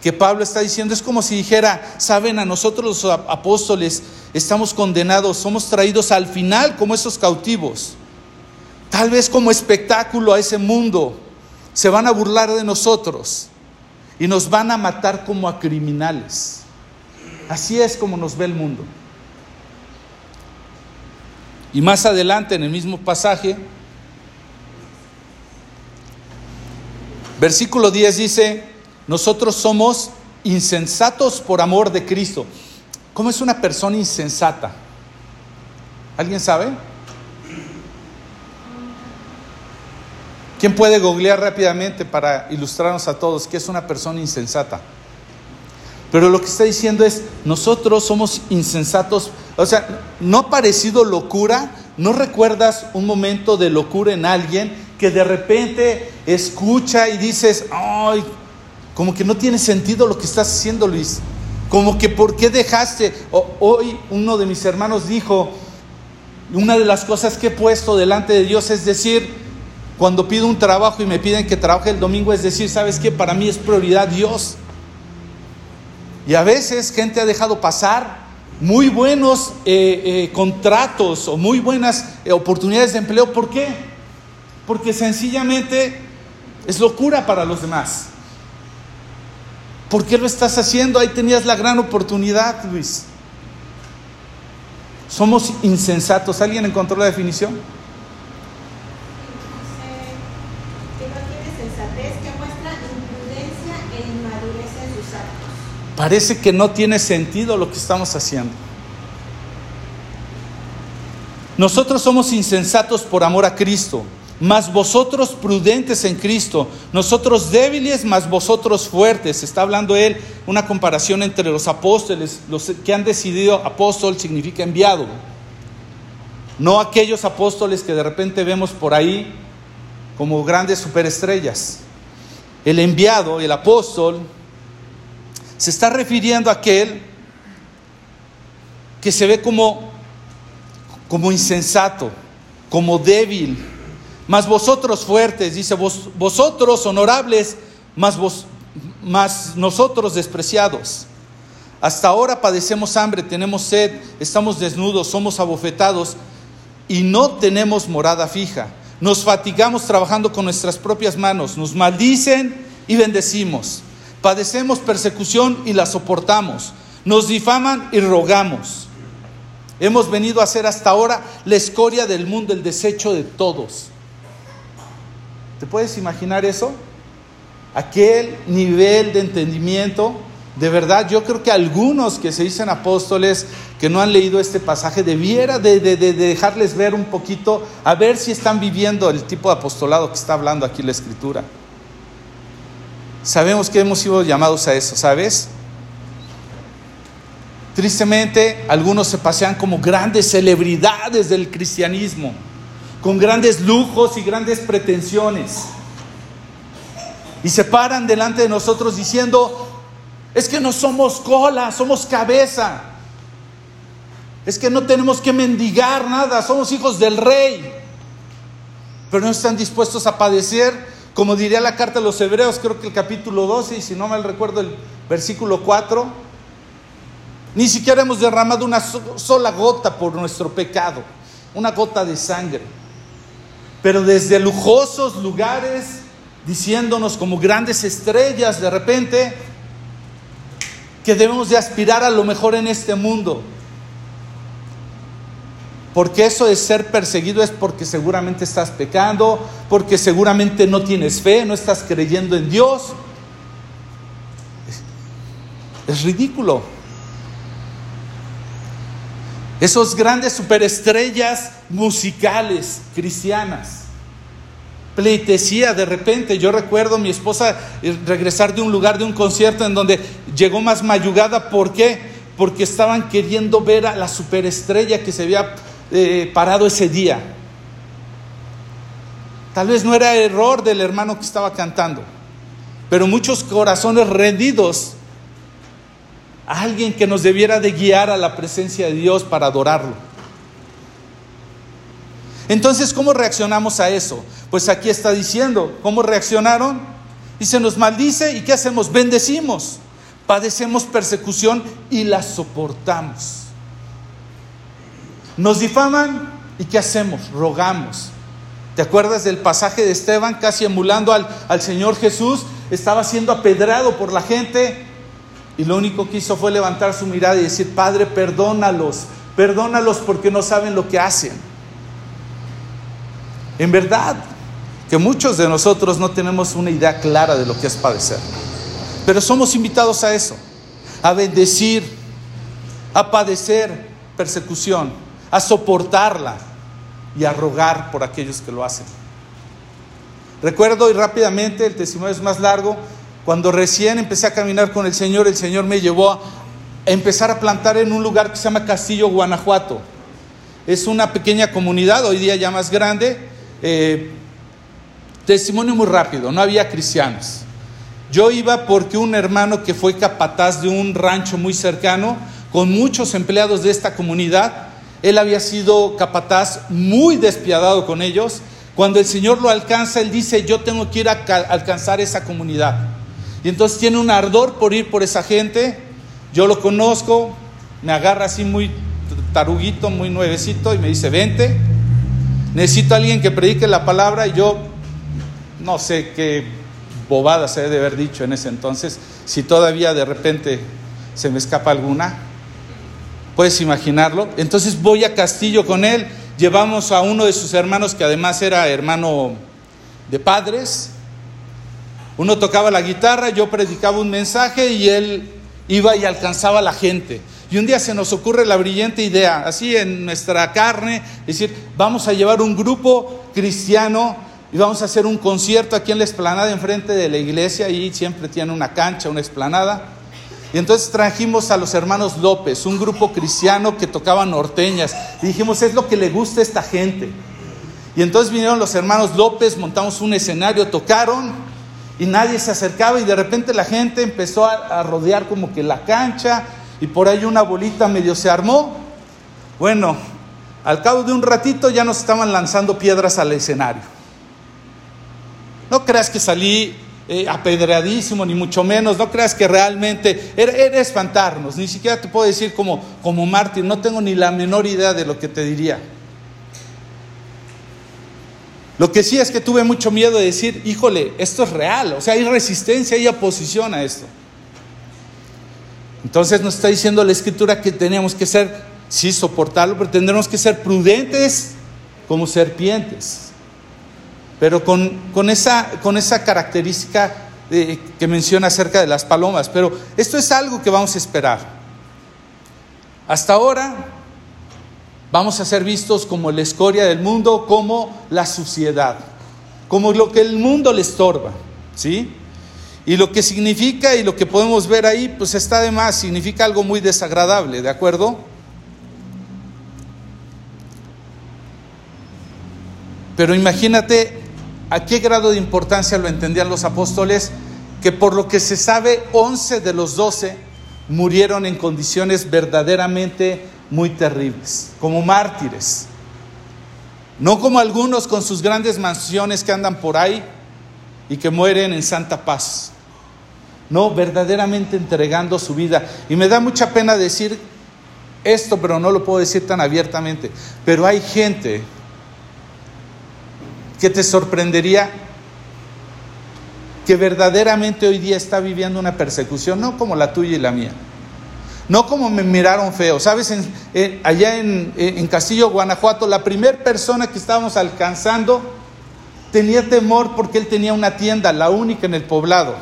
que Pablo está diciendo es como si dijera, saben, a nosotros los apóstoles estamos condenados, somos traídos al final como esos cautivos, tal vez como espectáculo a ese mundo, se van a burlar de nosotros y nos van a matar como a criminales. Así es como nos ve el mundo. Y más adelante en el mismo pasaje, versículo 10 dice, nosotros somos insensatos por amor de Cristo. ¿Cómo es una persona insensata? ¿Alguien sabe? ¿Quién puede googlear rápidamente para ilustrarnos a todos qué es una persona insensata? Pero lo que está diciendo es, nosotros somos insensatos, o sea, no ha parecido locura, ¿no recuerdas un momento de locura en alguien que de repente escucha y dices, ay, como que no tiene sentido lo que estás haciendo, Luis? Como que, ¿por qué dejaste? hoy uno de mis hermanos dijo, una de las cosas que he puesto delante de Dios es decir, cuando pido un trabajo y me piden que trabaje el domingo, es decir, ¿sabes qué? Para mí es prioridad Dios. Y a veces gente ha dejado pasar muy buenos eh, eh, contratos o muy buenas eh, oportunidades de empleo. ¿Por qué? Porque sencillamente es locura para los demás. ¿Por qué lo estás haciendo? Ahí tenías la gran oportunidad, Luis. Somos insensatos. ¿Alguien encontró la definición? Parece que no tiene sentido lo que estamos haciendo. Nosotros somos insensatos por amor a Cristo, mas vosotros prudentes en Cristo, nosotros débiles, mas vosotros fuertes. Está hablando él una comparación entre los apóstoles, los que han decidido apóstol significa enviado. No aquellos apóstoles que de repente vemos por ahí como grandes superestrellas. El enviado, el apóstol, se está refiriendo a aquel que se ve como, como insensato, como débil, mas vosotros fuertes, dice, vosotros honorables, mas, vos, nosotros despreciados. Hasta ahora padecemos hambre, tenemos sed, estamos desnudos, somos abofetados y no tenemos morada fija. Nos fatigamos trabajando con nuestras propias manos, nos maldicen y bendecimos. Padecemos persecución y la soportamos. Nos difaman y rogamos. Hemos venido a ser hasta ahora la escoria del mundo, el desecho de todos. ¿Te puedes imaginar eso? Aquel nivel de entendimiento. De verdad, yo creo que algunos que se dicen apóstoles que no han leído este pasaje debiera de, de, dejarles ver un poquito, a ver si están viviendo el tipo de apostolado que está hablando aquí la escritura. Sabemos que hemos sido llamados a eso, ¿sabes? Tristemente, algunos se pasean como grandes celebridades del cristianismo, con grandes lujos y grandes pretensiones. Y se paran delante de nosotros diciendo, es que no somos cola, somos cabeza. Es que no tenemos que mendigar nada, somos hijos del rey. Pero no están dispuestos a padecer como diría la carta a los hebreos, creo que el capítulo 12, y si no mal recuerdo el versículo 4, ni siquiera hemos derramado una sola gota por nuestro pecado, una gota de sangre. Pero desde lujosos lugares, diciéndonos como grandes estrellas de repente, que debemos de aspirar a lo mejor en este mundo. Porque eso de ser perseguido es porque seguramente estás pecando, porque seguramente no tienes fe, no estás creyendo en Dios. Es, ridículo. Esos grandes superestrellas musicales cristianas. Pleitesía de repente. Yo recuerdo a mi esposa regresar de un lugar, de un concierto en donde llegó más mayugada. ¿Por qué? Porque estaban queriendo ver a la superestrella que se había eh, parado ese día. Tal vez no era error del hermano que estaba cantando, pero muchos corazones rendidos a alguien que nos debiera de guiar a la presencia de Dios para adorarlo. Entonces, ¿cómo reaccionamos a eso? Pues aquí está diciendo, ¿cómo reaccionaron? Y se nos maldice y ¿qué hacemos? Bendecimos, padecemos persecución y la soportamos. Nos difaman y ¿qué hacemos? Rogamos. ¿Te acuerdas del pasaje de Esteban casi emulando al, al Señor Jesús? Estaba siendo apedrado por la gente y lo único que hizo fue levantar su mirada y decir, Padre, perdónalos, perdónalos porque no saben lo que hacen. En verdad que muchos de nosotros no tenemos una idea clara de lo que es padecer, pero somos invitados a eso, a bendecir, a padecer persecución, a soportarla y a rogar por aquellos que lo hacen. Recuerdo y rápidamente, el testimonio es más largo, cuando recién empecé a caminar con el Señor, el Señor me llevó a empezar a plantar en un lugar que se llama Castillo, Guanajuato. Es una pequeña comunidad, hoy día ya más grande. Eh, testimonio muy rápido, no había cristianos. Yo iba porque un hermano que fue capataz de un rancho muy cercano, con muchos empleados de esta comunidad, él había sido capataz muy despiadado con ellos. Cuando el Señor lo alcanza, él dice, yo tengo que ir a alcanzar esa comunidad. Y entonces tiene un ardor por ir por esa gente. Yo lo conozco, me agarra así muy taruguito, muy nuevecito y me dice, vente, necesito a alguien que predique la palabra y yo no sé qué bobada se debe haber dicho en ese entonces, si todavía de repente se me escapa alguna, puedes imaginarlo. Entonces voy a Castillo con él, llevamos a uno de sus hermanos que además era hermano de padres, uno tocaba la guitarra, yo predicaba un mensaje y él iba y alcanzaba a la gente. Y un día se nos ocurre la brillante idea, así en nuestra carne, decir, vamos a llevar un grupo cristiano y vamos a hacer un concierto aquí en la explanada enfrente de la iglesia y siempre tiene una cancha, una explanada. Y entonces trajimos a los hermanos López, un grupo cristiano que tocaba norteñas. Y dijimos, es lo que le gusta a esta gente. Y entonces vinieron los hermanos López, montamos un escenario, tocaron y nadie se acercaba y de repente la gente empezó a, rodear como que la cancha y por ahí una bolita medio se armó. Bueno, al cabo de un ratito ya nos estaban lanzando piedras al escenario. No creas que salí eh, apedreadísimo, ni mucho menos, no creas que realmente era, espantarnos, ni siquiera te puedo decir como, como mártir, no tengo ni la menor idea de lo que te diría. Lo que sí es que tuve mucho miedo de decir, híjole, esto es real, o sea, hay resistencia, hay oposición a esto. Entonces nos está diciendo la escritura que tenemos que ser, sí, soportarlo, pero tendremos que ser prudentes como serpientes, pero con, con, esa, con esa característica que menciona acerca de las palomas. Pero esto es algo que vamos a esperar. Hasta ahora Vamos a ser vistos como la escoria del mundo, como la suciedad, como lo que el mundo le estorba, ¿sí? Y lo que significa y lo que podemos ver ahí, pues está de más, significa algo muy desagradable, ¿de acuerdo? Pero imagínate a qué grado de importancia lo entendían los apóstoles, que por lo que se sabe, 11 de los 12 murieron en condiciones verdaderamente muy terribles, como mártires. No como algunos con sus grandes mansiones que andan por ahí y que mueren en santa paz. No, verdaderamente entregando su vida. Y me da mucha pena decir esto, pero no lo puedo decir tan abiertamente. Pero hay gente que te sorprendería que verdaderamente hoy día está viviendo una persecución, no como la tuya y la mía no como me miraron feo. Sabes, allá en, Castillo, Guanajuato, la primera persona que estábamos alcanzando tenía temor porque él tenía una tienda, la única en el poblado.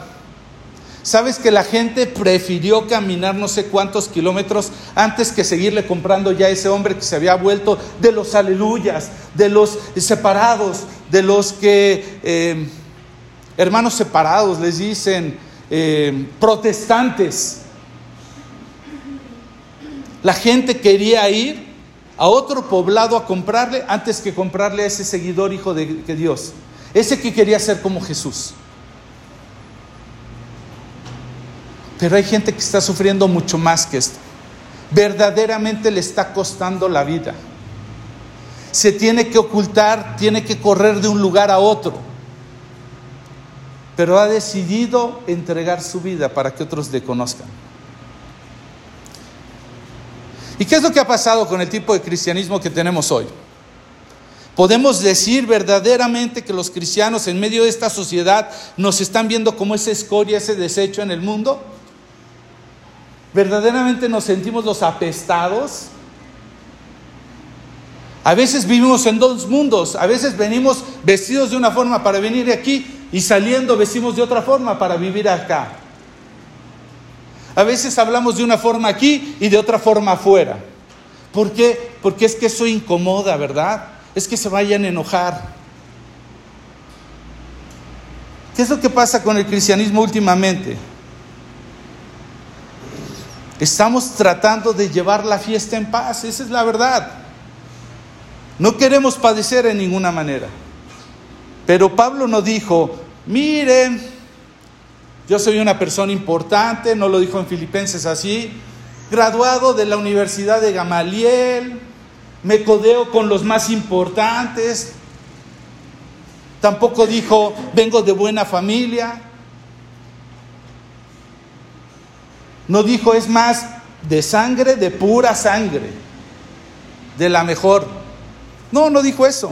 Sabes que la gente prefirió caminar no sé cuántos kilómetros antes que seguirle comprando ya a ese hombre que se había vuelto de los aleluyas, de los separados, de los que, eh, hermanos separados, les dicen, eh, protestantes. La gente quería ir a otro poblado a comprarle antes que comprarle a ese seguidor hijo de, Dios, ese que quería ser como Jesús. Pero hay gente que está sufriendo mucho más que esto. Verdaderamente le está costando la vida. Se tiene que ocultar, tiene que correr de un lugar a otro. Pero ha decidido entregar su vida para que otros le conozcan. ¿Y qué es lo que ha pasado con el tipo de cristianismo que tenemos hoy? ¿Podemos decir verdaderamente que los cristianos en medio de esta sociedad nos están viendo como esa escoria, ese desecho en el mundo? ¿Verdaderamente nos sentimos los apestados? A veces vivimos en dos mundos, a veces venimos vestidos de una forma para venir aquí y saliendo vestimos de otra forma para vivir acá. A veces hablamos de una forma aquí y de otra forma afuera. ¿Por qué? Porque es que eso incomoda, ¿verdad? Es que se vayan a enojar. ¿Qué es lo que pasa con el cristianismo últimamente? Estamos tratando de llevar la fiesta en paz, esa es la verdad. No queremos padecer en ninguna manera. Pero Pablo no dijo, miren, yo soy una persona importante, no lo dijo en Filipenses así, graduado de la Universidad de Gamaliel, me codeo con los más importantes. Tampoco dijo, vengo de buena familia. No dijo, es más, de sangre, de pura sangre, de la mejor. No, no dijo eso.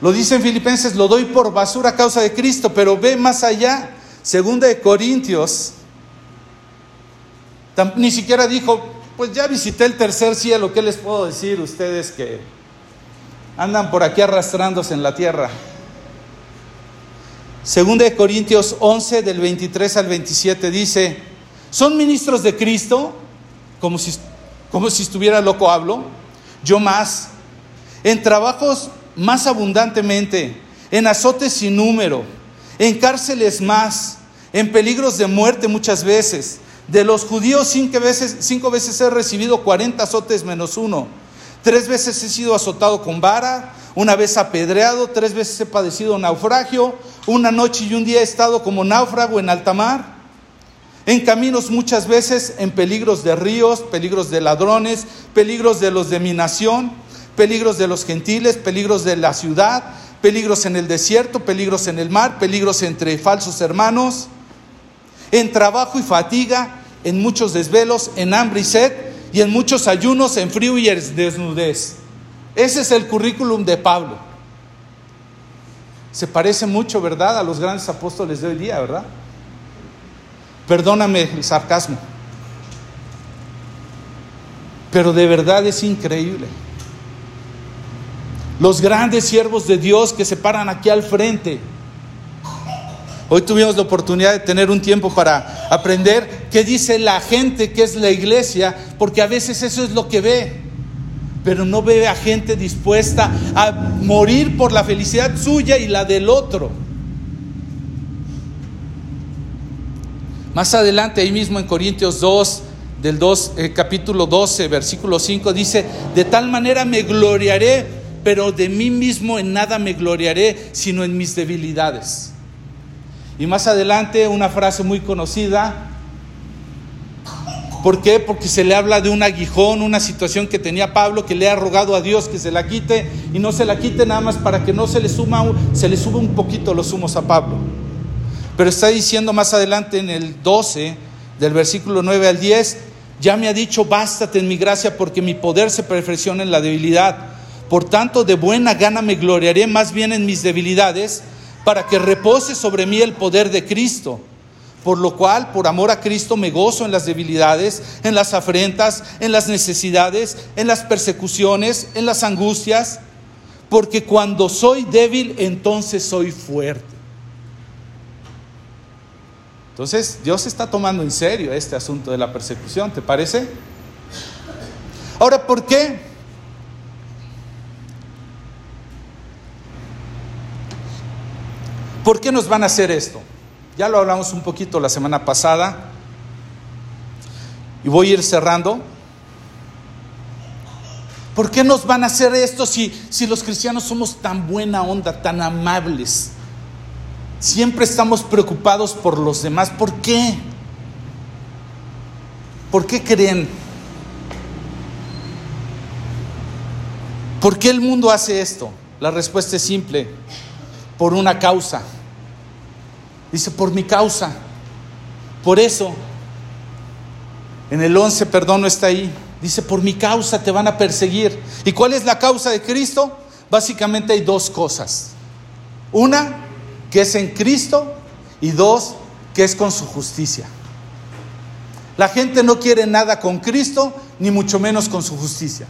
Lo dice en Filipenses, lo doy por basura a causa de Cristo, pero ve más allá. Segunda de Corintios, ni siquiera dijo, pues ya visité el tercer cielo, ¿qué les puedo decir ustedes que andan por aquí arrastrándose en la tierra? Segunda de Corintios 11 del 23 al 27 dice, ¿son ministros de Cristo? Como si, como si estuviera loco hablo. Yo más. En trabajos más abundantemente, en azotes sin número, en cárceles más, en peligros de muerte muchas veces. De los judíos cinco veces, cinco veces he recibido 40 azotes menos uno. Tres veces he sido azotado con vara, una vez apedreado, tres veces he padecido naufragio, una noche y un día he estado como náufrago en alta mar, en caminos muchas veces, en peligros de ríos, peligros de ladrones, peligros de los de mi nación, peligros de los gentiles, peligros de la ciudad, peligros en el desierto, peligros en el mar, peligros entre falsos hermanos, en trabajo y fatiga, en muchos desvelos, en hambre y sed, y en muchos ayunos, en frío y desnudez. Ese es el currículum de Pablo. Se parece mucho, ¿verdad?, a los grandes apóstoles de hoy día, ¿verdad? Perdóname el sarcasmo. Pero de verdad es increíble. Los grandes siervos de Dios que se paran aquí al frente. Hoy tuvimos la oportunidad de tener un tiempo para aprender qué dice la gente que es la iglesia, porque a veces eso es lo que ve pero no ve a gente dispuesta a morir por la felicidad suya y la del otro. Más adelante, ahí mismo en Corintios 2, del 2, eh, capítulo 12, versículo 5, dice, de tal manera me gloriaré, pero de mí mismo en nada me gloriaré, sino en mis debilidades. Y más adelante, una frase muy conocida, ¿Por qué? Porque se le habla de un aguijón, una situación que tenía Pablo, que le ha rogado a Dios que se la quite y no se la quite nada más para que no se le, suma, se le suba un poquito los humos a Pablo. Pero está diciendo más adelante en el 12, del versículo 9 al 10, ya me ha dicho, bástate en mi gracia porque mi poder se perfecciona en la debilidad. Por tanto, de buena gana me gloriaré más bien en mis debilidades, para que repose sobre mí el poder de Cristo. Por lo cual, por amor a Cristo, me gozo en las debilidades, en las afrentas, en las necesidades, en las persecuciones, en las angustias, porque cuando soy débil, entonces soy fuerte. Entonces, Dios está tomando en serio este asunto de la persecución, ¿te parece? Ahora, ¿por qué? ¿Por qué nos van a hacer esto? Ya lo hablamos un poquito la semana pasada. Y voy a ir cerrando. ¿Por qué nos van a hacer esto si, si los cristianos somos tan buena onda, tan amables? Siempre estamos preocupados por los demás. ¿Por qué? ¿Por qué creen? ¿Por qué el mundo hace esto? La respuesta es simple, por una causa. Dice, por mi causa. Por eso, en el 11, perdón, no está ahí. Dice, por mi causa te van a perseguir. ¿Y cuál es la causa de Cristo? Básicamente hay dos cosas. Una, que es en Cristo, y dos, que es con su justicia. La gente no quiere nada con Cristo, ni mucho menos con su justicia.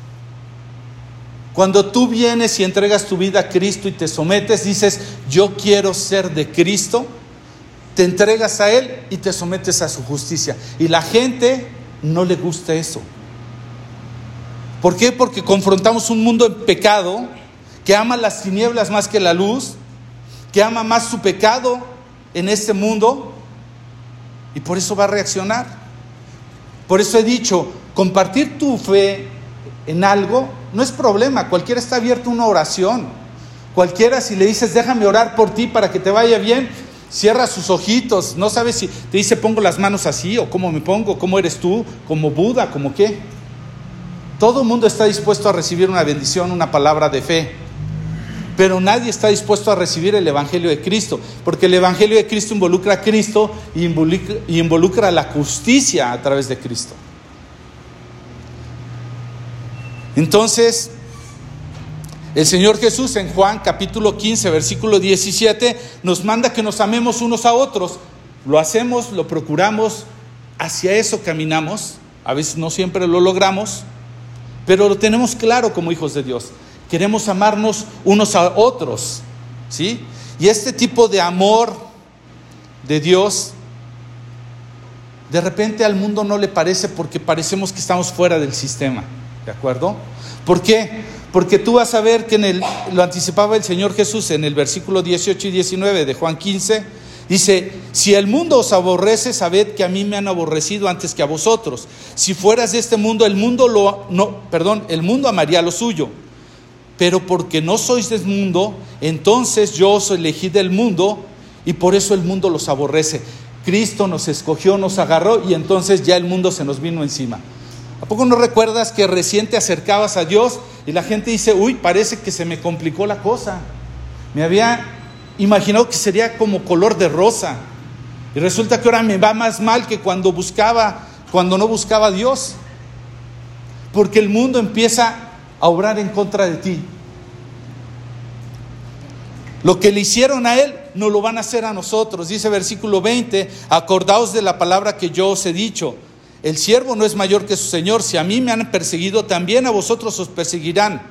Cuando tú vienes y entregas tu vida a Cristo y te sometes, dices, yo quiero ser de Cristo, te entregas a Él y te sometes a su justicia. Y la gente no le gusta eso. ¿Por qué? Porque confrontamos un mundo en pecado que ama las tinieblas más que la luz, que ama más su pecado en este mundo y por eso va a reaccionar. Por eso he dicho, compartir tu fe en algo no es problema, cualquiera está abierto a una oración. Cualquiera si le dices, déjame orar por ti para que te vaya bien, cierra sus ojitos, no sabes si te dice pongo las manos así o cómo me pongo, cómo eres tú, como Buda, como qué. Todo el mundo está dispuesto a recibir una bendición, una palabra de fe, pero nadie está dispuesto a recibir el Evangelio de Cristo, porque el Evangelio de Cristo involucra a Cristo y involucra, y la justicia a través de Cristo. Entonces, el Señor Jesús en Juan capítulo 15, versículo 17, nos manda que nos amemos unos a otros. Lo hacemos, lo procuramos, hacia eso caminamos. A veces no siempre lo logramos, pero lo tenemos claro como hijos de Dios. Queremos amarnos unos a otros, ¿sí? Y este tipo de amor de Dios, de repente al mundo no le parece porque parecemos que estamos fuera del sistema. ¿De acuerdo? ¿Por qué? Porque tú vas a ver que en el, lo anticipaba el Señor Jesús en el versículo 18 y 19 de Juan 15. Dice, si el mundo os aborrece, sabed que a mí me han aborrecido antes que a vosotros. Si fueras de este mundo, el mundo lo no, perdón, el mundo amaría lo suyo. Pero porque no sois del mundo, entonces yo os elegí del mundo y por eso el mundo los aborrece. Cristo nos escogió, nos agarró y entonces ya el mundo se nos vino encima. ¿A poco no recuerdas que recién te acercabas a Dios y la gente dice, uy, parece que se me complicó la cosa? Me había imaginado que sería como color de rosa. Y resulta que ahora me va más mal que cuando buscaba, cuando no buscaba a Dios. Porque el mundo empieza a obrar en contra de ti. Lo que le hicieron a él, no lo van a hacer a nosotros. Dice versículo 20, acordaos de la palabra que yo os he dicho el siervo no es mayor que su Señor. Si a mí me han perseguido, también a vosotros os perseguirán.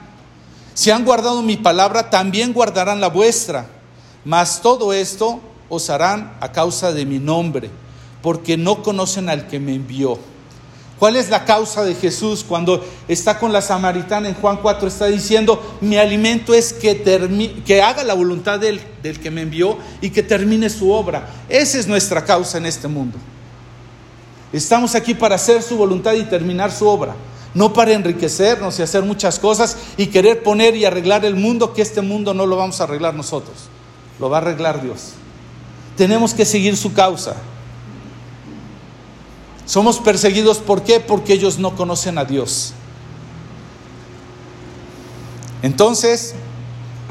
Si han guardado mi palabra, también guardarán la vuestra. Mas todo esto os harán a causa de mi nombre, porque no conocen al que me envió. ¿Cuál es la causa de Jesús cuando está con la samaritana en Juan 4? Está diciendo, mi alimento es que, que haga la voluntad del, del que me envió y que termine su obra. Esa es nuestra causa en este mundo. Estamos aquí para hacer su voluntad y terminar su obra, no para enriquecernos y hacer muchas cosas y querer poner y arreglar el mundo, que este mundo no lo vamos a arreglar nosotros, lo va a arreglar Dios. Tenemos que seguir su causa. Somos perseguidos, ¿por qué? Porque ellos no conocen a Dios. Entonces,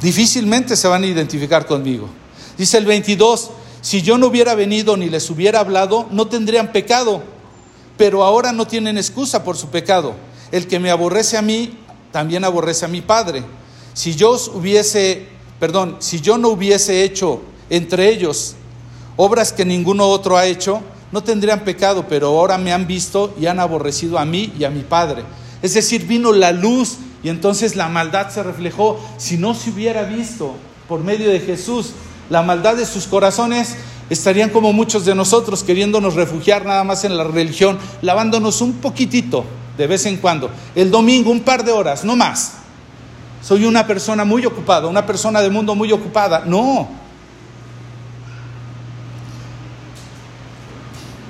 difícilmente se van a identificar conmigo. Dice el 22, si yo no hubiera venido ni les hubiera hablado, no tendrían pecado, pero ahora no tienen excusa por su pecado. El que me aborrece a mí, también aborrece a mi Padre. Si yo hubiese, no hubiese hecho entre ellos obras que ninguno otro ha hecho, no tendrían pecado, pero ahora me han visto y han aborrecido a mí y a mi Padre. Es decir, vino la luz y entonces la maldad se reflejó. Si no se hubiera visto por medio de Jesús, la maldad de sus corazones, estarían como muchos de nosotros queriéndonos refugiar nada más en la religión, lavándonos un poquitito de vez en cuando. El domingo, un par de horas, no más. Soy una persona muy ocupada, una persona de mundo muy ocupada. No.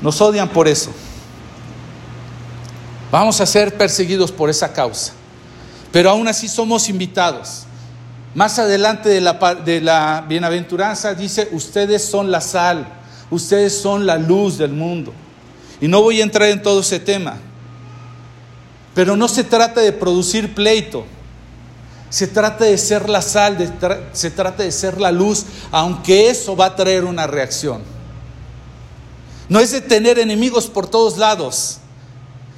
Nos odian por eso. Vamos a ser perseguidos por esa causa. Pero aún así somos invitados Más adelante de la, de la bienaventuranza dice, ustedes son la sal, ustedes son la luz del mundo. Y no voy a entrar en todo ese tema, pero no se trata de producir pleito, se trata de ser la sal, se trata de ser la luz, aunque eso va a traer una reacción. No es de tener enemigos por todos lados,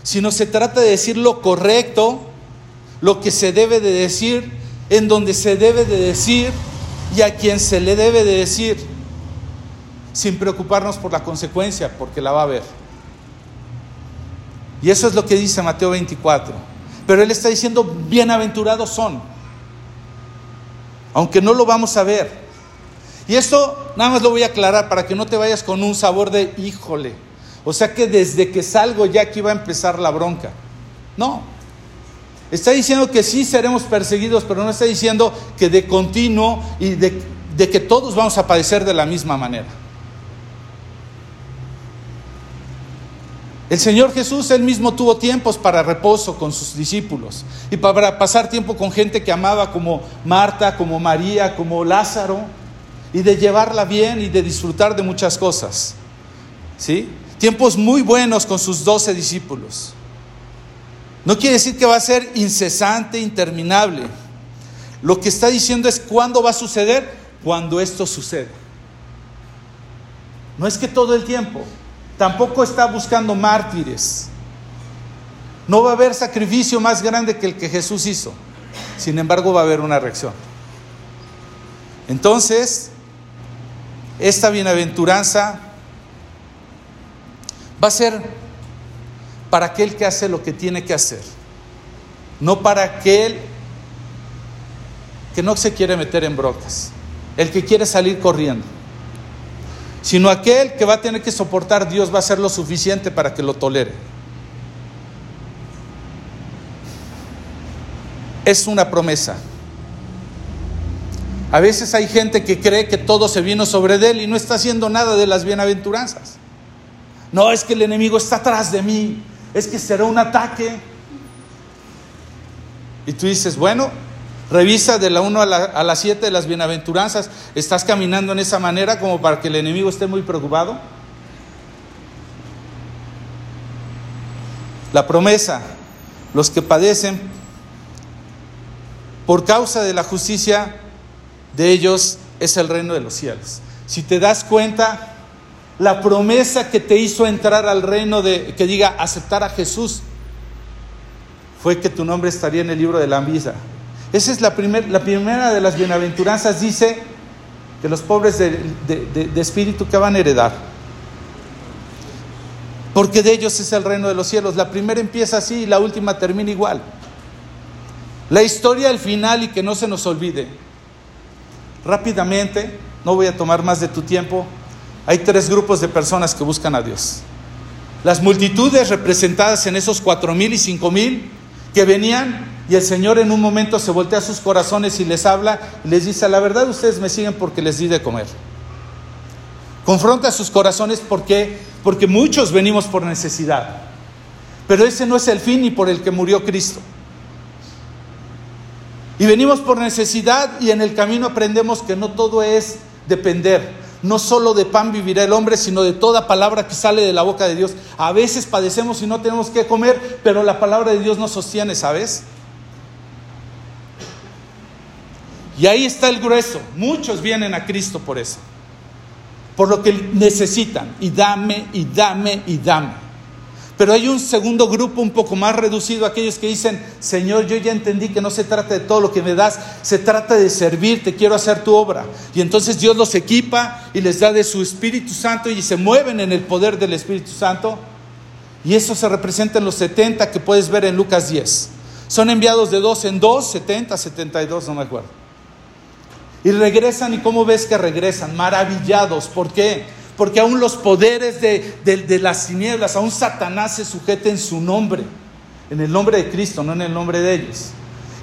sino se trata de decir lo correcto, lo que se debe de decir en donde se debe de decir y a quien se le debe de decir, sin preocuparnos por la consecuencia, porque la va a haber. Y eso es lo que dice Mateo 24. Pero él está diciendo, bienaventurados son, aunque no lo vamos a ver. Y esto nada más lo voy a aclarar para que no te vayas con un sabor de híjole. O sea que desde que salgo ya aquí va a empezar la bronca. No, Está diciendo que sí seremos perseguidos, pero no está diciendo que de continuo y de, que todos vamos a padecer de la misma manera. El Señor Jesús, él mismo tuvo tiempos para reposo con sus discípulos y para pasar tiempo con gente que amaba como Marta, como María, como Lázaro, y de llevarla bien y de disfrutar de muchas cosas. ¿Sí? Tiempos muy buenos con sus doce discípulos. No quiere decir que va a ser incesante, interminable. Lo que está diciendo es cuándo va a suceder, cuando esto suceda. No es que todo el tiempo. Tampoco está buscando mártires. No va a haber sacrificio más grande que el que Jesús hizo. Sin embargo, va a haber una reacción. Entonces, esta bienaventuranza va a ser para aquel que hace lo que tiene que hacer, no para aquel que no se quiere meter en brocas, el que quiere salir corriendo, sino aquel que va a tener que soportar, Dios va a hacer lo suficiente para que lo tolere. Es una promesa. A veces hay gente que cree que todo se vino sobre él y no está haciendo nada de las bienaventuranzas. No, es que el enemigo está atrás de mí es que será un ataque. Y tú dices, bueno, revisa de la 1 a la, a la 7 de las bienaventuranzas, ¿estás caminando en esa manera como para que el enemigo esté muy preocupado? La promesa, los que padecen por causa de la justicia de ellos es el reino de los cielos. Si te das cuenta, la promesa que te hizo entrar al reino de, que diga, aceptar a Jesús, fue que tu nombre estaría en el libro de la vida. Esa es la, la primera de las bienaventuranzas, dice que los pobres de, de espíritu que van a heredar. Porque de ellos es el reino de los cielos. La primera empieza así y la última termina igual. La historia al final y que no se nos olvide. Rápidamente, no voy a tomar más de tu tiempo, hay tres grupos de personas que buscan a Dios. Las multitudes representadas en esos cuatro mil y cinco mil que venían y el Señor en un momento se voltea a sus corazones y les habla y les dice, la verdad ustedes me siguen porque les di de comer. Confronta sus corazones porque, porque muchos venimos por necesidad. Pero ese no es el fin ni por el que murió Cristo. Y venimos por necesidad y en el camino aprendemos que no todo es depender, no solo de pan vivirá el hombre, sino de toda palabra que sale de la boca de Dios. A veces padecemos y no tenemos que comer, pero la palabra de Dios nos sostiene, ¿sabes? Y ahí está el grueso. Muchos vienen a Cristo por eso. Por lo que necesitan. Y dame, y dame, y dame. Pero hay un segundo grupo un poco más reducido, aquellos que dicen, Señor, yo ya entendí que no se trata de todo lo que me das, se trata de servirte, quiero hacer tu obra. Y entonces Dios los equipa y les da de su Espíritu Santo y se mueven en el poder del Espíritu Santo. Y eso se representa en los 70 que puedes ver en Lucas 10. Son enviados de dos en dos, 70, 72, no me acuerdo. Y regresan y cómo ves que regresan, maravillados. ¿Por qué? Porque aún los poderes de, las tinieblas, aún Satanás se sujeta en su nombre, en el nombre de Cristo, no en el nombre de ellos.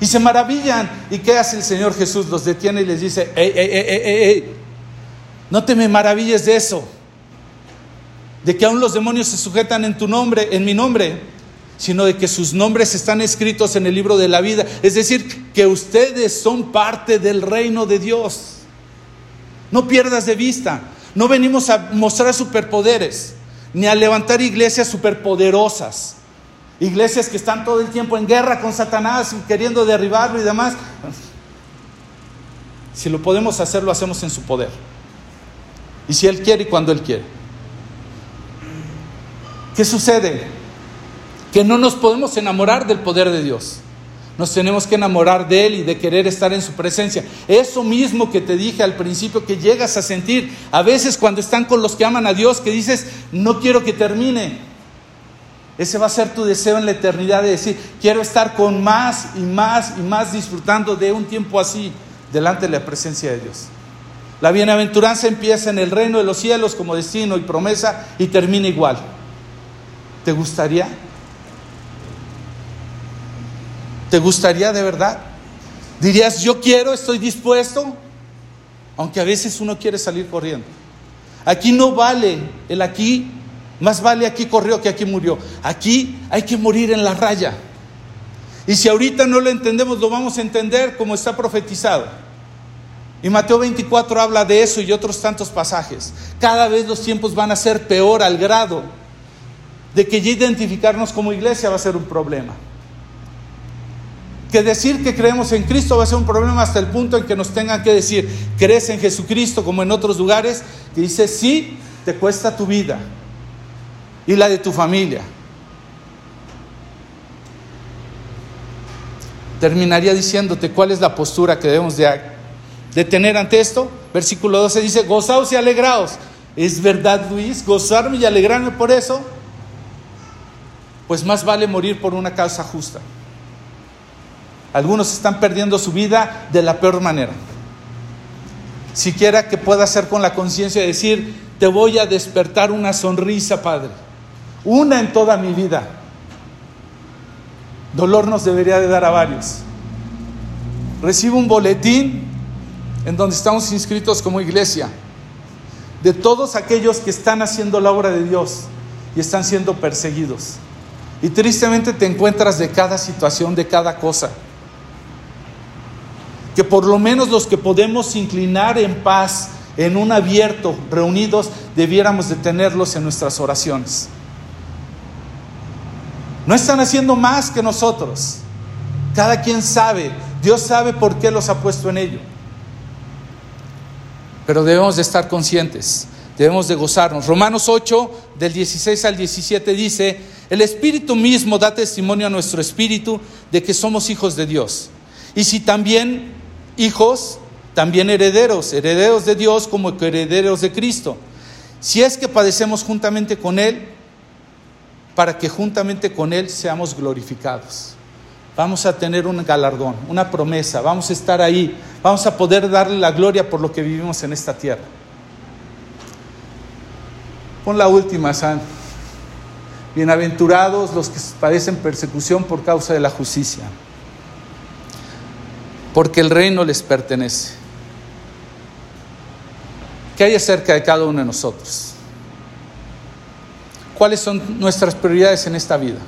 Y se maravillan. ¿Y qué hace el Señor Jesús? Los detiene y les dice, ey, ey, ey, ey, ey, no te me maravilles de eso, de que aún los demonios se sujetan en tu nombre, en mi nombre. sino de que sus nombres están escritos en el libro de la vida. Es decir, que ustedes son parte del reino de Dios. No pierdas de vista. No venimos a mostrar superpoderes, ni a levantar iglesias superpoderosas. Iglesias que están todo el tiempo en guerra con Satanás, queriendo derribarlo y demás. Si lo podemos hacer, lo hacemos en su poder. Y si Él quiere y cuando Él quiere. ¿Qué sucede? Que no nos podemos enamorar del poder de Dios. Nos tenemos que enamorar de Él y de querer estar en su presencia. Eso mismo que te dije al principio que llegas a sentir a veces cuando están con los que aman a Dios, que dices, no quiero que termine. Ese va a ser tu deseo en la eternidad de decir, quiero estar con más y más y más disfrutando de un tiempo así delante de la presencia de Dios. La bienaventuranza empieza en el reino de los cielos como destino y promesa y termina igual. ¿Te gustaría? ¿Te gustaría de verdad? Dirías, yo quiero, estoy dispuesto, aunque a veces uno quiere salir corriendo. Aquí no vale el aquí, más vale aquí corrió que aquí murió. Aquí hay que morir en la raya. Y si ahorita no lo entendemos, lo vamos a entender como está profetizado. Y Mateo 24 habla de eso y otros tantos pasajes. Cada vez los tiempos van a ser peor al grado de que ya identificarnos como iglesia va a ser un problema. Que decir que creemos en Cristo va a ser un problema hasta el punto en que nos tengan que decir, ¿crees en Jesucristo como en otros lugares? Que dice, sí, te cuesta tu vida y la de tu familia. Terminaría diciéndote cuál es la postura que debemos de, de tener ante esto. Versículo 12 dice, gozaos y alegraos. ¿Es verdad, Luis? ¿Gozarme y alegrarme por eso? pues más vale morir por una causa justa. Algunos están perdiendo su vida de la peor manera. Siquiera que pueda ser con la conciencia de decir, te voy a despertar una sonrisa, Padre. Una en toda mi vida. Dolor nos debería de dar a varios. Recibo un boletín en donde estamos inscritos como iglesia de todos aquellos que están haciendo la obra de Dios y están siendo perseguidos. Y tristemente te encuentras de cada situación, de cada cosa. Que por lo menos los que podemos inclinar en paz, en un abierto, reunidos, debiéramos de tenerlos en nuestras oraciones. No están haciendo más que nosotros. Cada quien sabe, Dios sabe por qué los ha puesto en ello. Pero debemos de estar conscientes, debemos de gozarnos. Romanos 8, del 16 al 17 dice, el Espíritu mismo da testimonio a nuestro espíritu de que somos hijos de Dios. Y si también hijos, también herederos, herederos de Dios como herederos de Cristo. Si es que padecemos juntamente con Él, para que juntamente con Él seamos glorificados. Vamos a tener un galardón, una promesa, vamos a estar ahí, vamos a poder darle la gloria por lo que vivimos en esta tierra. Pon la última, San. Bienaventurados los que padecen persecución por causa de la justicia, porque el reino les pertenece. ¿Qué hay acerca de cada uno de nosotros? ¿Cuáles son nuestras prioridades en esta vida?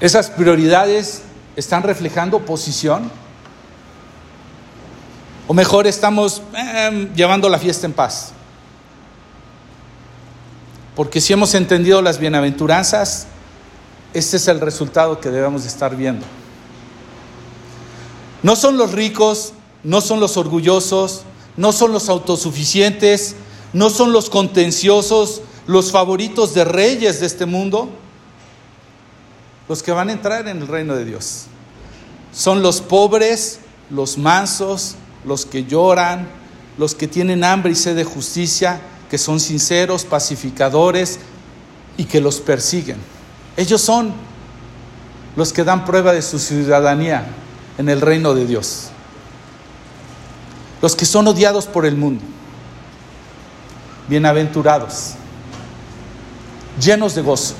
¿Esas prioridades están reflejando posición? ¿O mejor estamos eh, llevando la fiesta en paz? Porque si hemos entendido las bienaventuranzas, este es el resultado que debemos de estar viendo. No son los ricos, no son los orgullosos, no son los autosuficientes, no son los contenciosos, los favoritos de reyes de este mundo, los que van a entrar en el reino de Dios. Son los pobres, los mansos, los que lloran, los que tienen hambre y sed de justicia, que son sinceros, pacificadores y que los persiguen. Ellos son los que dan prueba de su ciudadanía en el reino de Dios. Los que son odiados por el mundo. Bienaventurados, llenos de gozo.